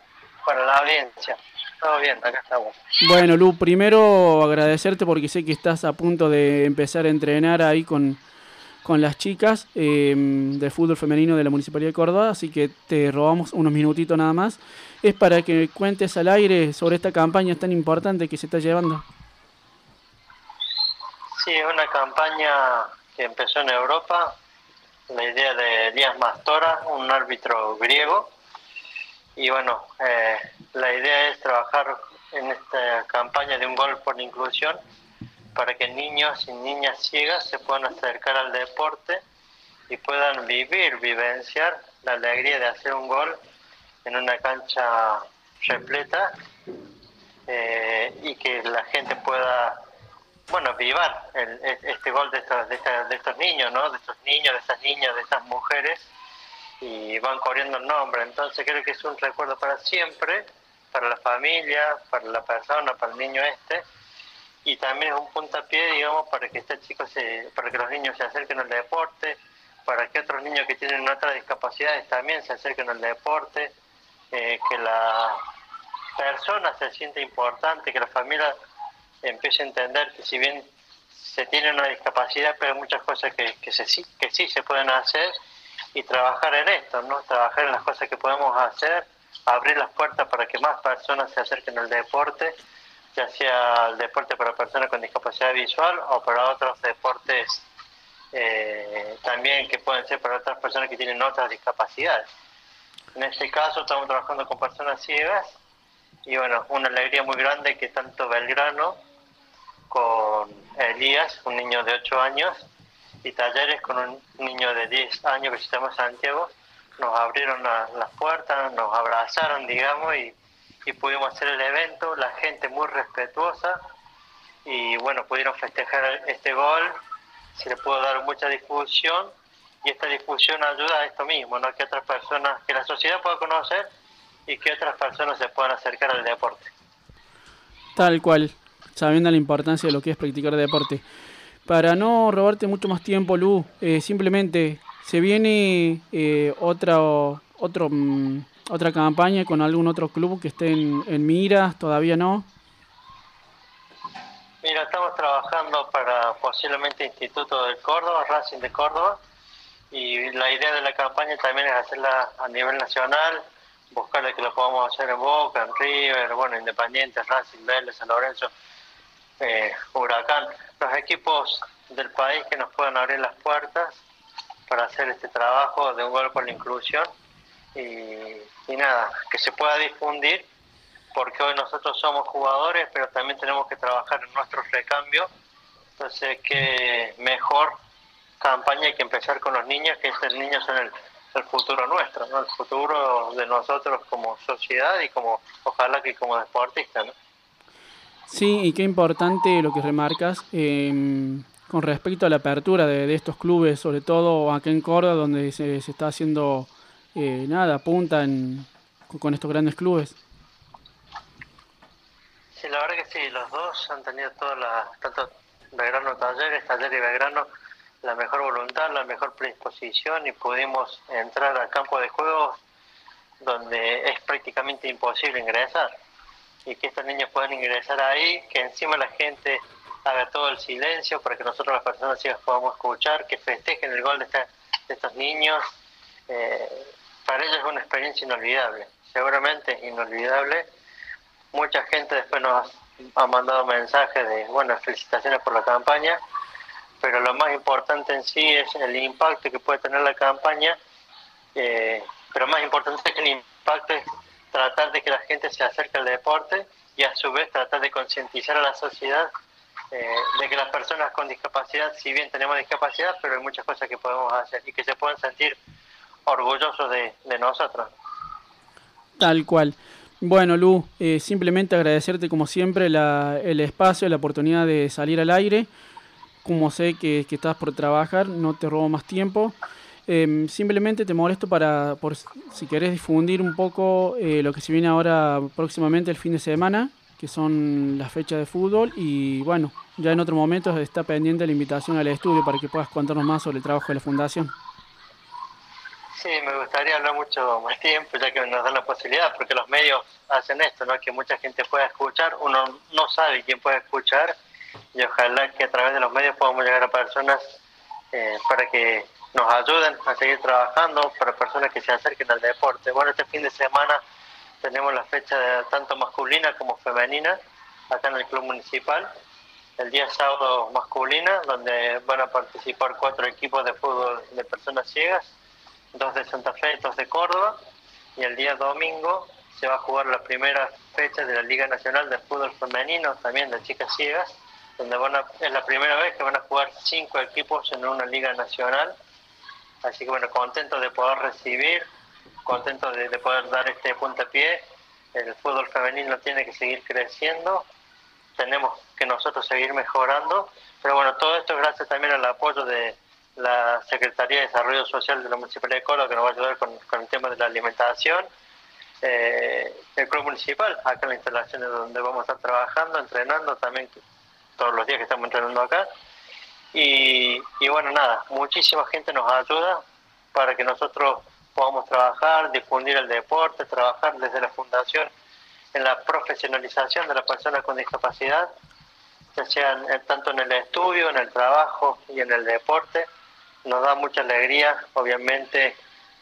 para la audiencia. Todo bien, acá estamos. Bueno, Lu, primero agradecerte porque sé que estás a punto de empezar a entrenar ahí con, con las chicas eh, de fútbol femenino de la Municipalidad de Córdoba, así que te robamos unos minutitos nada más. Es para que cuentes al aire sobre esta campaña tan importante que se está llevando. Sí, es una campaña que empezó en Europa, la idea de Elías Mastora, un árbitro griego. Y bueno, eh, la idea es trabajar en esta campaña de un gol por inclusión para que niños y niñas ciegas se puedan acercar al deporte y puedan vivir, vivenciar la alegría de hacer un gol en una cancha repleta eh, y que la gente pueda bueno, vivar el- este gol de estos, de, de estos niños, ¿no? De estos niños, de estas niñas, de estas mujeres, y van corriendo el nombre. Entonces creo que es un recuerdo para siempre, para la familia, para la persona, para el niño este, y también es un puntapié, digamos, para que este chico se, para que los niños se acerquen al deporte, para que otros niños que tienen otras discapacidades también se acerquen al deporte, eh, que la persona se siente importante, que la familia empiece a entender que si bien se tiene una discapacidad, pero hay muchas cosas que, que, se, que sí se pueden hacer y trabajar en esto, ¿no? Trabajar en las cosas que podemos hacer, abrir las puertas para que más personas se acerquen al deporte, ya sea el deporte para personas con discapacidad visual o para otros deportes eh, también que pueden ser para otras personas que tienen otras discapacidades. En este caso estamos trabajando con personas ciegas y bueno, una alegría muy grande que tanto Belgrano con Elías, un niño de 8 años, y Talleres con un niño de 10 años que se llama Santiago, nos abrieron la- las puertas, nos abrazaron, digamos, y, y pudimos hacer el evento, la gente muy respetuosa, y bueno, pudieron festejar este gol, se le pudo dar mucha difusión, y esta difusión ayuda a esto mismo, ¿no? que otras personas, que la sociedad pueda conocer y que otras personas se puedan acercar al deporte. Tal cual, sabiendo la importancia de lo que es practicar deporte. Para no robarte mucho más tiempo, Lu, eh, simplemente se viene eh, otra, otro, mm, otra campaña con algún otro club que esté en, en miras, todavía no. Mira, estamos trabajando para posiblemente Instituto de Córdoba, Racing de Córdoba, y la idea de la campaña también es hacerla a nivel nacional, buscarle que lo podamos hacer en Boca, en River, bueno, Independiente, Racing, Vélez, San Lorenzo, eh, Huracán, los equipos del país que nos puedan abrir las puertas para hacer este trabajo de un gol por la inclusión y, y nada, que se pueda difundir porque hoy nosotros somos jugadores, pero también tenemos que trabajar en nuestro recambio. Entonces, qué mejor campaña hay que empezar con los niños, que estos niños son el, el futuro nuestro, el futuro de nosotros como sociedad y como ojalá que como deportistas. ¿no? Sí, y qué importante lo que remarcas eh, con respecto a la apertura de, estos clubes, sobre todo acá en Córdoba, donde se, está haciendo eh, nada, punta con estos grandes clubes. Sí, la verdad que sí, los dos han tenido todas las, tanto Belgrano Talleres, Taller y Belgrano, la mejor voluntad, la mejor predisposición y pudimos entrar al campo de juegos donde es prácticamente imposible ingresar y que estos niños puedan ingresar ahí, que encima la gente haga todo el silencio para que nosotros las personas ciegas podamos escuchar, que festejen el gol de, esta- estos niños. Eh, para ellos es una experiencia inolvidable, seguramente inolvidable. Mucha gente después nos ha mandado mensajes de, bueno, felicitaciones por la campaña, pero lo más importante en sí es el impacto que puede tener la campaña, eh, pero más importante que el impacto es tratar de que la gente se acerque al deporte y a su vez tratar de concientizar a la sociedad eh, de que las personas con discapacidad, si bien tenemos discapacidad, pero hay muchas cosas que podemos hacer y que se puedan sentir orgullosos de, nosotros. Tal cual. Bueno, Lu, eh, simplemente agradecerte como siempre la- el espacio, la oportunidad de salir al aire. Como sé que estás por trabajar, no te robo más tiempo. Em, simplemente te molesto para, por si querés difundir un poco eh, lo que se viene ahora próximamente el fin de semana, que son las fechas de fútbol. Y bueno, ya en otro momento está pendiente la invitación al estudio para que puedas contarnos más sobre el trabajo de la fundación. Sí, me gustaría hablar mucho más tiempo, ya que nos dan la posibilidad, porque los medios hacen esto, ¿no? Que mucha gente pueda escuchar, uno no sabe quién puede escuchar, y ojalá que a través de los medios podamos llegar a personas eh, para que nos ayuden a seguir trabajando, para personas que se acerquen al deporte. Bueno, este fin de semana tenemos la fecha de- tanto masculina como femenina acá en el Club Municipal. El día sábado masculina, donde van a participar cuatro equipos de fútbol de personas ciegas, dos de Santa Fe, dos de Córdoba, y el día domingo se va a jugar la primera fecha de la Liga Nacional de Fútbol Femenino, también de chicas ciegas, donde van a- es la primera vez que van a jugar cinco equipos en una Liga Nacional. Así que bueno, contento de poder recibir, contento de, de poder dar este puntapié. El fútbol femenino tiene que seguir creciendo, tenemos que nosotros seguir mejorando, pero bueno, todo esto es gracias también al apoyo de la Secretaría de Desarrollo Social de la Municipalidad de Córdoba, que nos va a ayudar con, el tema de la alimentación. Eh, el Club Municipal, acá en la instalación es donde vamos a estar trabajando, entrenando también todos los días que estamos entrenando acá. Y, bueno, nada, muchísima gente nos ayuda para que nosotros podamos trabajar, difundir el deporte, trabajar desde la fundación en la profesionalización de las personas con discapacidad, ya sea tanto en el estudio, en el trabajo y en el deporte. Nos da mucha alegría, obviamente,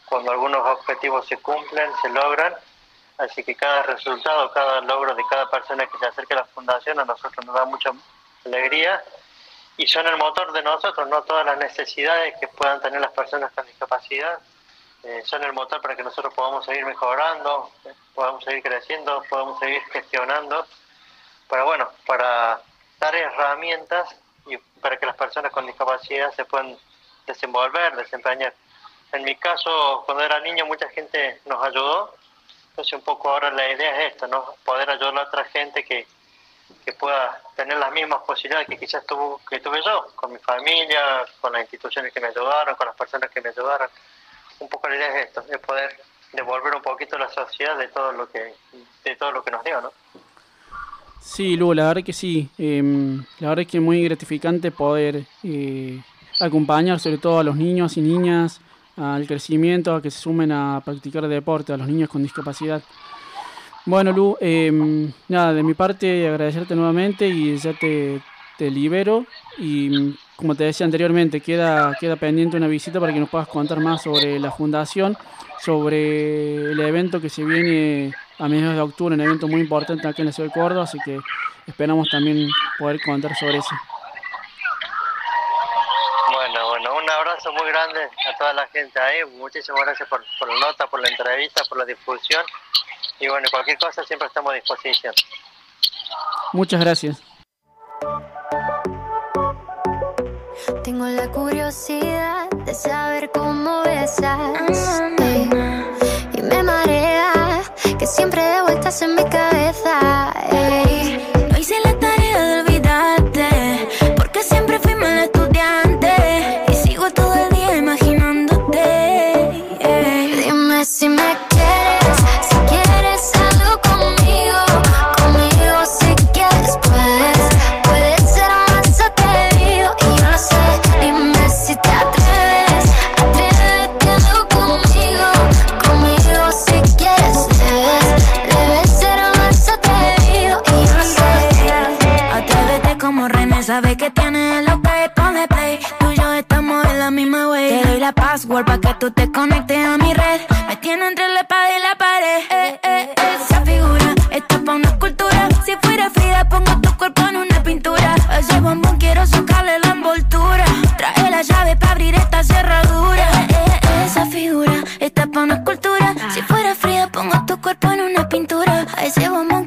cuando algunos objetivos se cumplen, se logran. Así que cada resultado, cada logro de cada persona que se acerque a la fundación a nosotros nos da mucha alegría y son el motor de nosotros, no todas las necesidades que puedan tener las personas con discapacidad eh, son el motor para que nosotros podamos seguir mejorando, podamos seguir creciendo, podamos seguir gestionando, para bueno, para dar herramientas y para que las personas con discapacidad se puedan desenvolver, desempeñar. En mi caso, cuando era niño, mucha gente nos ayudó, entonces un poco ahora la idea es esto, ¿no? Poder ayudar a otra gente que, que pueda tener las mismas posibilidades que quizás tuvo, que tuve yo, con mi familia, con las instituciones que me ayudaron, con las personas que me ayudaron. Un poco la idea es esto, es poder devolver un poquito a la sociedad de todo lo que, de todo lo que nos dio, ¿no? Sí, Lu, la verdad que sí. Em, la verdad que es muy gratificante poder eh, acompañar sobre todo a los niños y niñas al crecimiento, a que se sumen a practicar deporte, a los niños con discapacidad. Bueno, Lu, em, nada, de mi parte agradecerte nuevamente y ya te, te libero. Y mm, como te decía anteriormente, queda, queda pendiente una visita para que nos puedas contar más sobre la fundación, sobre el evento que se viene a mediados de octubre, un evento muy importante acá en la ciudad de Córdoba, así que esperamos también poder contar sobre eso. Grande a toda la gente ahí. Muchísimas gracias por, por la nota, por la entrevista, por la difusión. Y bueno, cualquier cosa siempre estamos a disposición. Muchas gracias. Tengo la curiosidad de saber cómo besas. ey, y me marea que siempre de vueltas en mi cabeza. ey. Sabes que tienes lo que pone play. Tú y yo estamos en la misma way. Te doy la password para que tú te conectes a mi red. Me tiene entre la espada y la pared. Eh, eh, esa figura está pa' una escultura. Si fuera Frida, pongo tu cuerpo en una pintura. A ese bombón quiero sacarle la envoltura. Trae la llave para abrir esta cerradura. Eh, eh, esa figura está pa' una escultura. Si fuera Frida, pongo tu cuerpo en una pintura. A ese bombón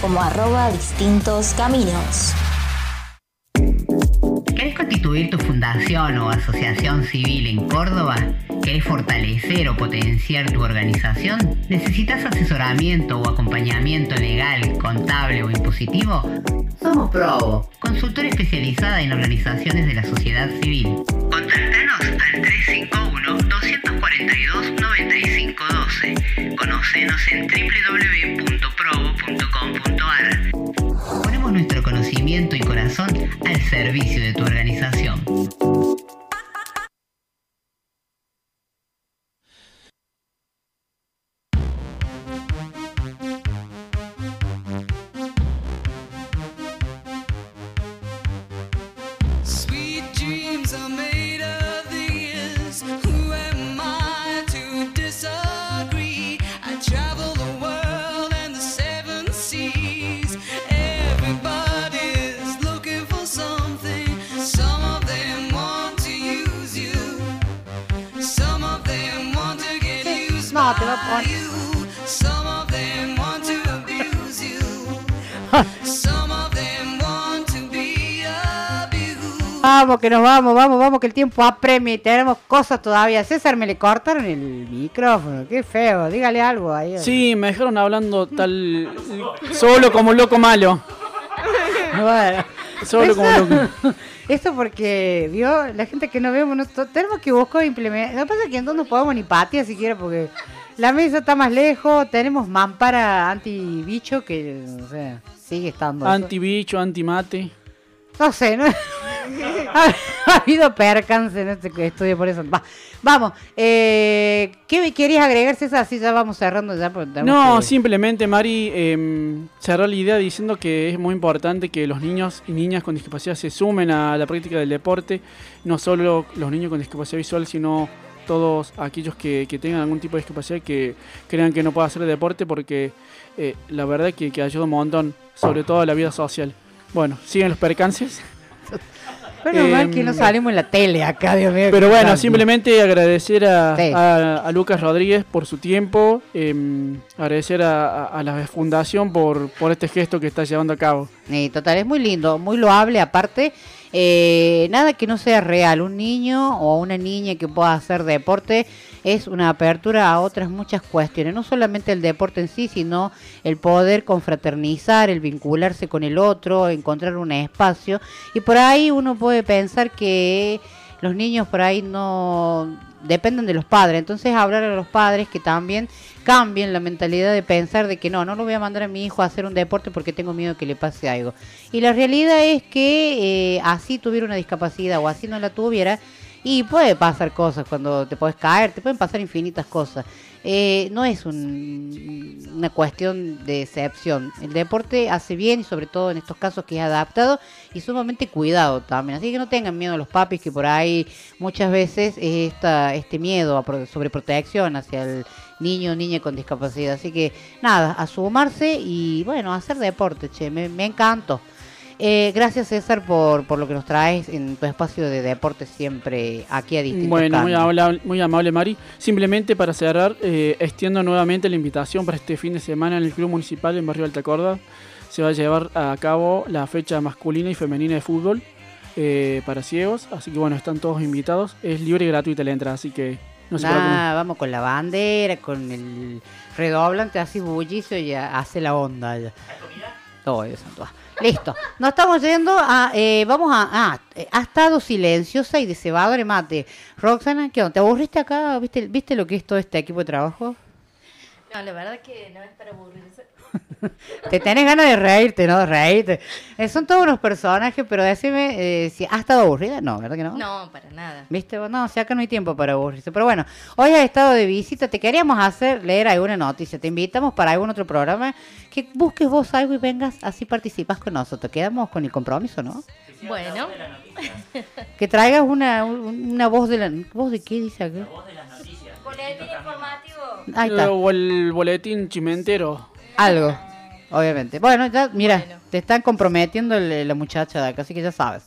como arroba distintos caminos. ¿Querés constituir tu fundación o asociación civil en Córdoba? ¿Querés fortalecer o potenciar tu organización? ¿Necesitas asesoramiento o acompañamiento legal, contable o impositivo? Somos Probo, consultora especializada en organizaciones de la sociedad civil. Contactanos al 351-242-9512. Conocenos en www.probo.com.ar. que nos vamos, vamos, vamos, que el tiempo apremia y tenemos cosas todavía. César, me le cortaron el micrófono, qué feo, dígale algo ahí. Sí, me dejaron hablando tal solo como loco malo. Bueno. Solo como loco. Eso porque, vio, la gente que no vemos, no- tenemos que buscar implementar. Lo que pasa es que no nos podemos ni patear siquiera porque la mesa está más lejos, tenemos mampara anti-bicho que, o sea, sigue estando. Anti-bicho, anti-mate. No sé, ¿no? ha, ha habido percance en este estudio, por eso. Va, vamos, eh, ¿qué querías agregar, César? Así ya vamos cerrando ya. No, que- simplemente Mari eh, cerró la idea diciendo que es muy importante que los niños y niñas con discapacidad se sumen a la práctica del deporte, no solo los niños con discapacidad visual, sino todos aquellos que, que tengan algún tipo de discapacidad que crean que no pueda hacer deporte porque eh, la verdad que, que ayuda un montón, sobre todo a la vida social. Bueno, siguen los percances. Bueno, mal que no Em, salimos en la tele acá, Dios mío. Pero bueno, simplemente agradecer a, Sí. a- a Lucas Rodríguez por su tiempo, em, agradecer a, a- a la Fundación por, por este gesto que está llevando a cabo. Sí, total, es muy lindo, muy loable aparte. eh, nada que no sea real, un niño o una niña que pueda hacer deporte es una apertura a otras muchas cuestiones, no solamente el deporte en sí, sino el poder confraternizar, el vincularse con el otro, encontrar un espacio. Y por ahí uno puede pensar que los niños por ahí no dependen de los padres, entonces hablar a los padres que también cambien la mentalidad de pensar de que no, no lo voy a mandar a mi hijo a hacer un deporte porque tengo miedo que le pase algo. Y la realidad es que eh, así tuviera una discapacidad o así no la tuviera, y puede pasar cosas cuando te puedes caer, te pueden pasar infinitas cosas. Eh, no es un- una cuestión de excepción. El deporte hace bien y sobre todo en estos casos que es adaptado y sumamente cuidado también. Así que no tengan miedo los papis que por ahí muchas veces es esta, este miedo a pro- sobreprotección hacia el niño o niña con discapacidad. Así que nada, a sumarse y bueno, a hacer deporte, che, me, me encantó. Eh, gracias César por, por lo que nos traes en tu espacio de deporte siempre aquí a distintos Bueno, muy amable, muy amable Mari. Simplemente para cerrar, eh, extiendo nuevamente la invitación para este fin de semana en el Club Municipal en Barrio Altacorda. Se va a llevar a cabo la fecha masculina y femenina de fútbol eh, para ciegos. Así que bueno, están todos invitados. Es libre y gratuita la entrada, así que no se preocupen. Nah, vamos con la bandera, con el redoblante, así bullicio y hace la onda. Ya. Todo eso. todo. Listo. Nos estamos yendo a. eh, vamos a. Ah, eh, ha estado silenciosa y de cebador mate. Roxana, ¿qué onda? ¿Te aburriste acá? ¿Viste, ¿Viste lo que es todo este equipo de trabajo? No, la verdad que no es para aburrirse. Te tenés ganas de reírte, ¿no? De reírte. Eh, son todos unos personajes, pero decime eh, si ha estado aburrida. No, ¿verdad que no? No, para nada. ¿Viste? No, o sea, acá no hay tiempo para aburrirse. Pero bueno, hoy has estado de visita. Te queríamos hacer leer alguna noticia. Te invitamos para algún otro programa. Que busques vos algo y vengas, así participas con nosotros. Quedamos con el compromiso, ¿no? Bueno. Que traigas una, un- una voz de la... ¿Voz de qué dice acá? Boletín informativo. Ahí está. O el boletín chimentero. Algo, obviamente. Bueno, ya, mira, te están comprometiendo el- la muchacha de acá, así que ya sabes.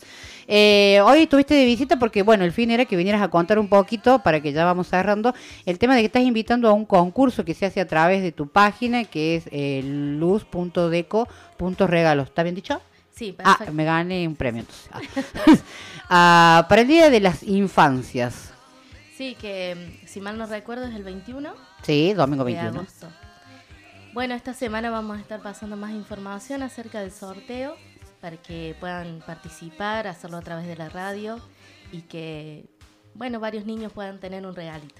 Eh, hoy estuviste de visita porque, bueno, el fin era que vinieras a contar un poquito, para que ya vamos cerrando, el tema de que estás invitando a un concurso que se hace a través de tu página, que es eh, luz.deco.regalos. ¿Está bien dicho? Sí, Ah, perfecto. me gané un premio entonces. Ah. Ah, para el Día de las Infancias. Sí, que mm, si mal no recuerdo es el 21 Sí, domingo de 21. agosto. Bueno, esta semana vamos a estar pasando más información acerca del sorteo para que puedan participar, hacerlo a través de la radio y que, bueno, varios niños puedan tener un regalito.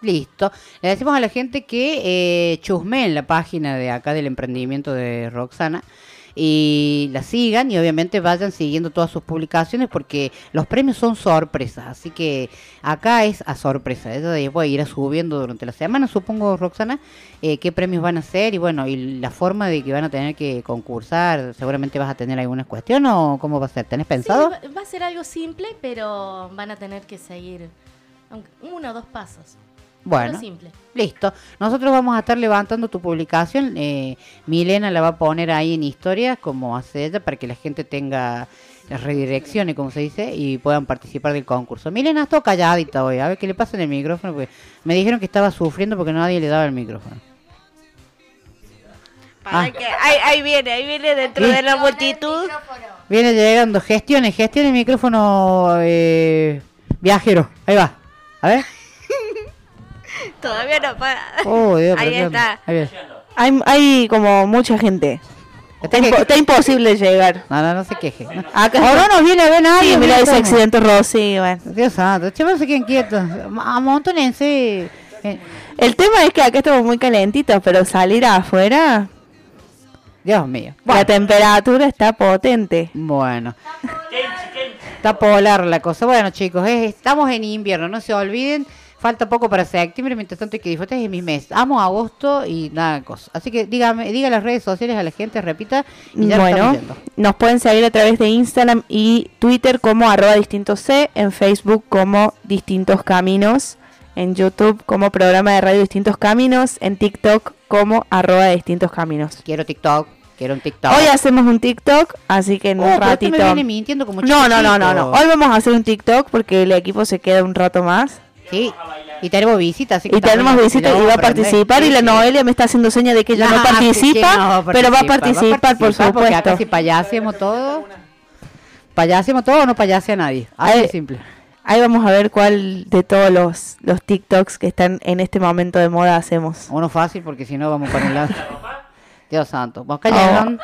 Listo. Le decimos a la gente que eh, chusmeen la página de acá del emprendimiento de Roxana y la sigan y obviamente vayan siguiendo todas sus publicaciones porque los premios son sorpresas, así que acá es a sorpresa. Ella después irá subiendo durante la semana, supongo, Roxana, eh, qué premios van a ser y bueno, y la forma de que van a tener que concursar. Seguramente vas a tener alguna cuestión o cómo va a ser. ¿Tenés pensado? Sí, va, a ser algo simple, pero van a tener que seguir uno o dos pasos. Bueno, simple. listo. Nosotros vamos a estar levantando tu publicación. Eh, Milena la va a poner ahí en historias, como hace ella, para que la gente tenga las redirecciones, como se dice, y puedan participar del concurso. Milena, está calladita hoy. A ver qué le pasa en el micrófono, porque me dijeron que estaba sufriendo porque nadie le daba el micrófono. Para Ah. que- ahí, ahí viene, ahí viene dentro ¿Qué? de la multitud. Viene llegando. Gestiones, gestione el micrófono eh, viajero. Ahí va. A ver. Todavía no para. Oh, Dios, ahí está. ahí. Hay, hay como mucha gente. Está, impo- está imposible llegar. No, no, no se queje. Acá Ahora está. no viene a ver nadie. Sí, mira ese accidente Rosy. Bueno. Dios santo, chavos se queden quietos. Amontónense. Eh, El tema es que acá estamos muy calentitos, pero salir afuera, Dios mío. la temperatura está potente. Bueno. Está polar la cosa. Bueno, chicos, es- estamos en invierno, no se olviden. Falta poco para septiembre, mientras tanto hay que disfrutar de mis meses. Amo agosto y nada cosa. Así que dígame, diga las redes sociales a la gente, repita. Y ya Bueno, nos pueden seguir a través de Instagram y Twitter como arroba distintos C, en Facebook como distintos caminos en YouTube como programa de radio Distintos Caminos, en TikTok como arroba Distintos Caminos. Quiero TikTok, quiero un TikTok. Hoy hacemos un TikTok, así que en Oh, un ratito. me viene mintiendo como no, no, no, no, no. Hoy vamos a hacer un TikTok porque el equipo se queda un rato más. Sí, y tenemos visita, así que Y tenemos también visita la y va a participar y la Noelia me está haciendo señas de que ella no Ah, participa, pero va a participa, participar, por participar, Porque acá supuesto. si payasemos todo, payasemos todo o no payase a nadie. Así de simple. Ahí vamos a ver cuál de todos los, los TikToks que están en este momento de moda hacemos. Uno fácil porque si no vamos para un lado. Dios santo. Vos. Oh.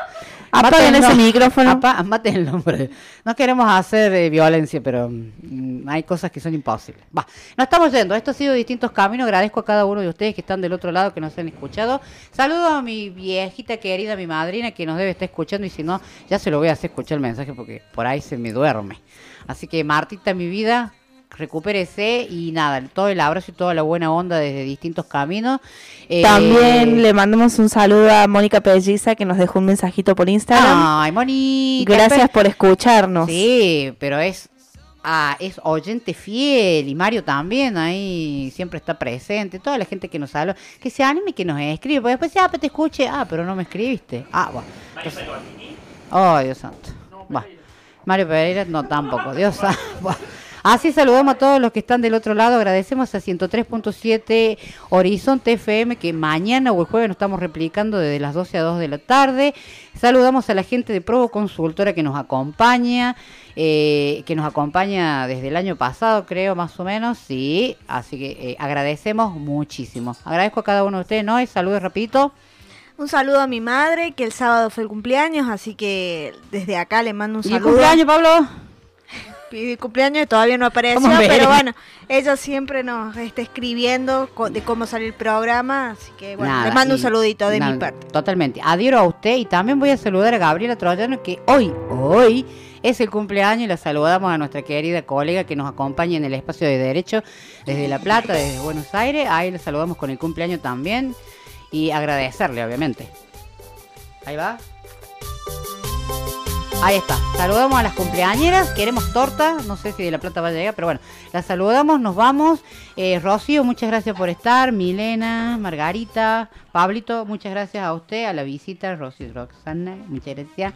Apaguen ese micrófono. Maten el nombre. No queremos hacer eh, violencia, pero mm, hay cosas que son imposibles. Va, nos estamos yendo. Esto ha sido distintos caminos. Agradezco a cada uno de ustedes que están del otro lado, que nos han escuchado. Saludo a mi viejita querida, mi madrina, que nos debe estar escuchando. Y si no, ya se lo voy a hacer escuchar el mensaje porque por ahí se me duerme. Así que, Martita, mi vida, recupérese y nada, todo el abrazo y toda la buena onda desde distintos caminos. Eh, También le mandamos un saludo a Mónica Pelliza que nos dejó un mensajito por Instagram. Ay, Mónica. Gracias por escucharnos. Sí, pero es ah, es oyente fiel y Mario también ahí siempre está presente. Toda la gente que nos habla, que se anime, que nos escribe. Porque después, ah, pero te escuche. Ah, pero no me escribiste. Ah, bueno. Entonces- Ay, Dios santo. Va. Mario Pereira, no tampoco. Dios santo. Así saludamos a todos los que están del otro lado. Agradecemos a 103.7 Horizonte FM que mañana o el jueves nos estamos replicando desde las 12 a 2 de la tarde. Saludamos a la gente de Provo Consultora que nos acompaña, eh, que nos acompaña desde el año pasado, creo, más o menos. Sí, así que eh, agradecemos muchísimo. Agradezco a cada uno de ustedes, ¿no? Y saludos rapidito. Un saludo a mi madre, que el sábado fue el cumpleaños, así que desde acá le mando un ¿Y el saludo. cumpleaños, Pablo? El cumpleaños todavía no apareció, pero bueno, ella siempre nos está escribiendo de cómo sale el programa, así que bueno, Nada, le mando un saludito de nada, mi parte. Totalmente. Adhiero a usted y también voy a saludar a Gabriela Troyano que hoy, hoy es el cumpleaños y la saludamos a nuestra querida colega que nos acompaña en el espacio de derecho desde La Plata, desde Buenos Aires. Ahí le saludamos con el cumpleaños también y agradecerle, obviamente. Ahí va. Ahí está. Saludamos a las cumpleañeras. Queremos torta. No sé si de la plata va a llegar, pero bueno. Las saludamos, nos vamos. Eh, Rocío, muchas gracias por estar. Milena, Margarita, Pablito, muchas gracias a usted, a la visita. Rocío, Roxana, muchas gracias.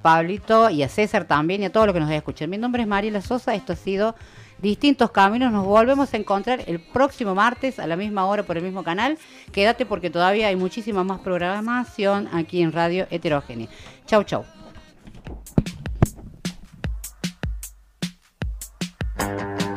Pablito y a César también y a todos los que nos escuchan. Mi nombre es Mariela Sosa. Esto ha sido Distintos Caminos. Nos volvemos a encontrar el próximo martes a la misma hora por el mismo canal. Quédate porque todavía hay muchísima más programación aquí en Radio Heterogénea. Chau, chau. thank you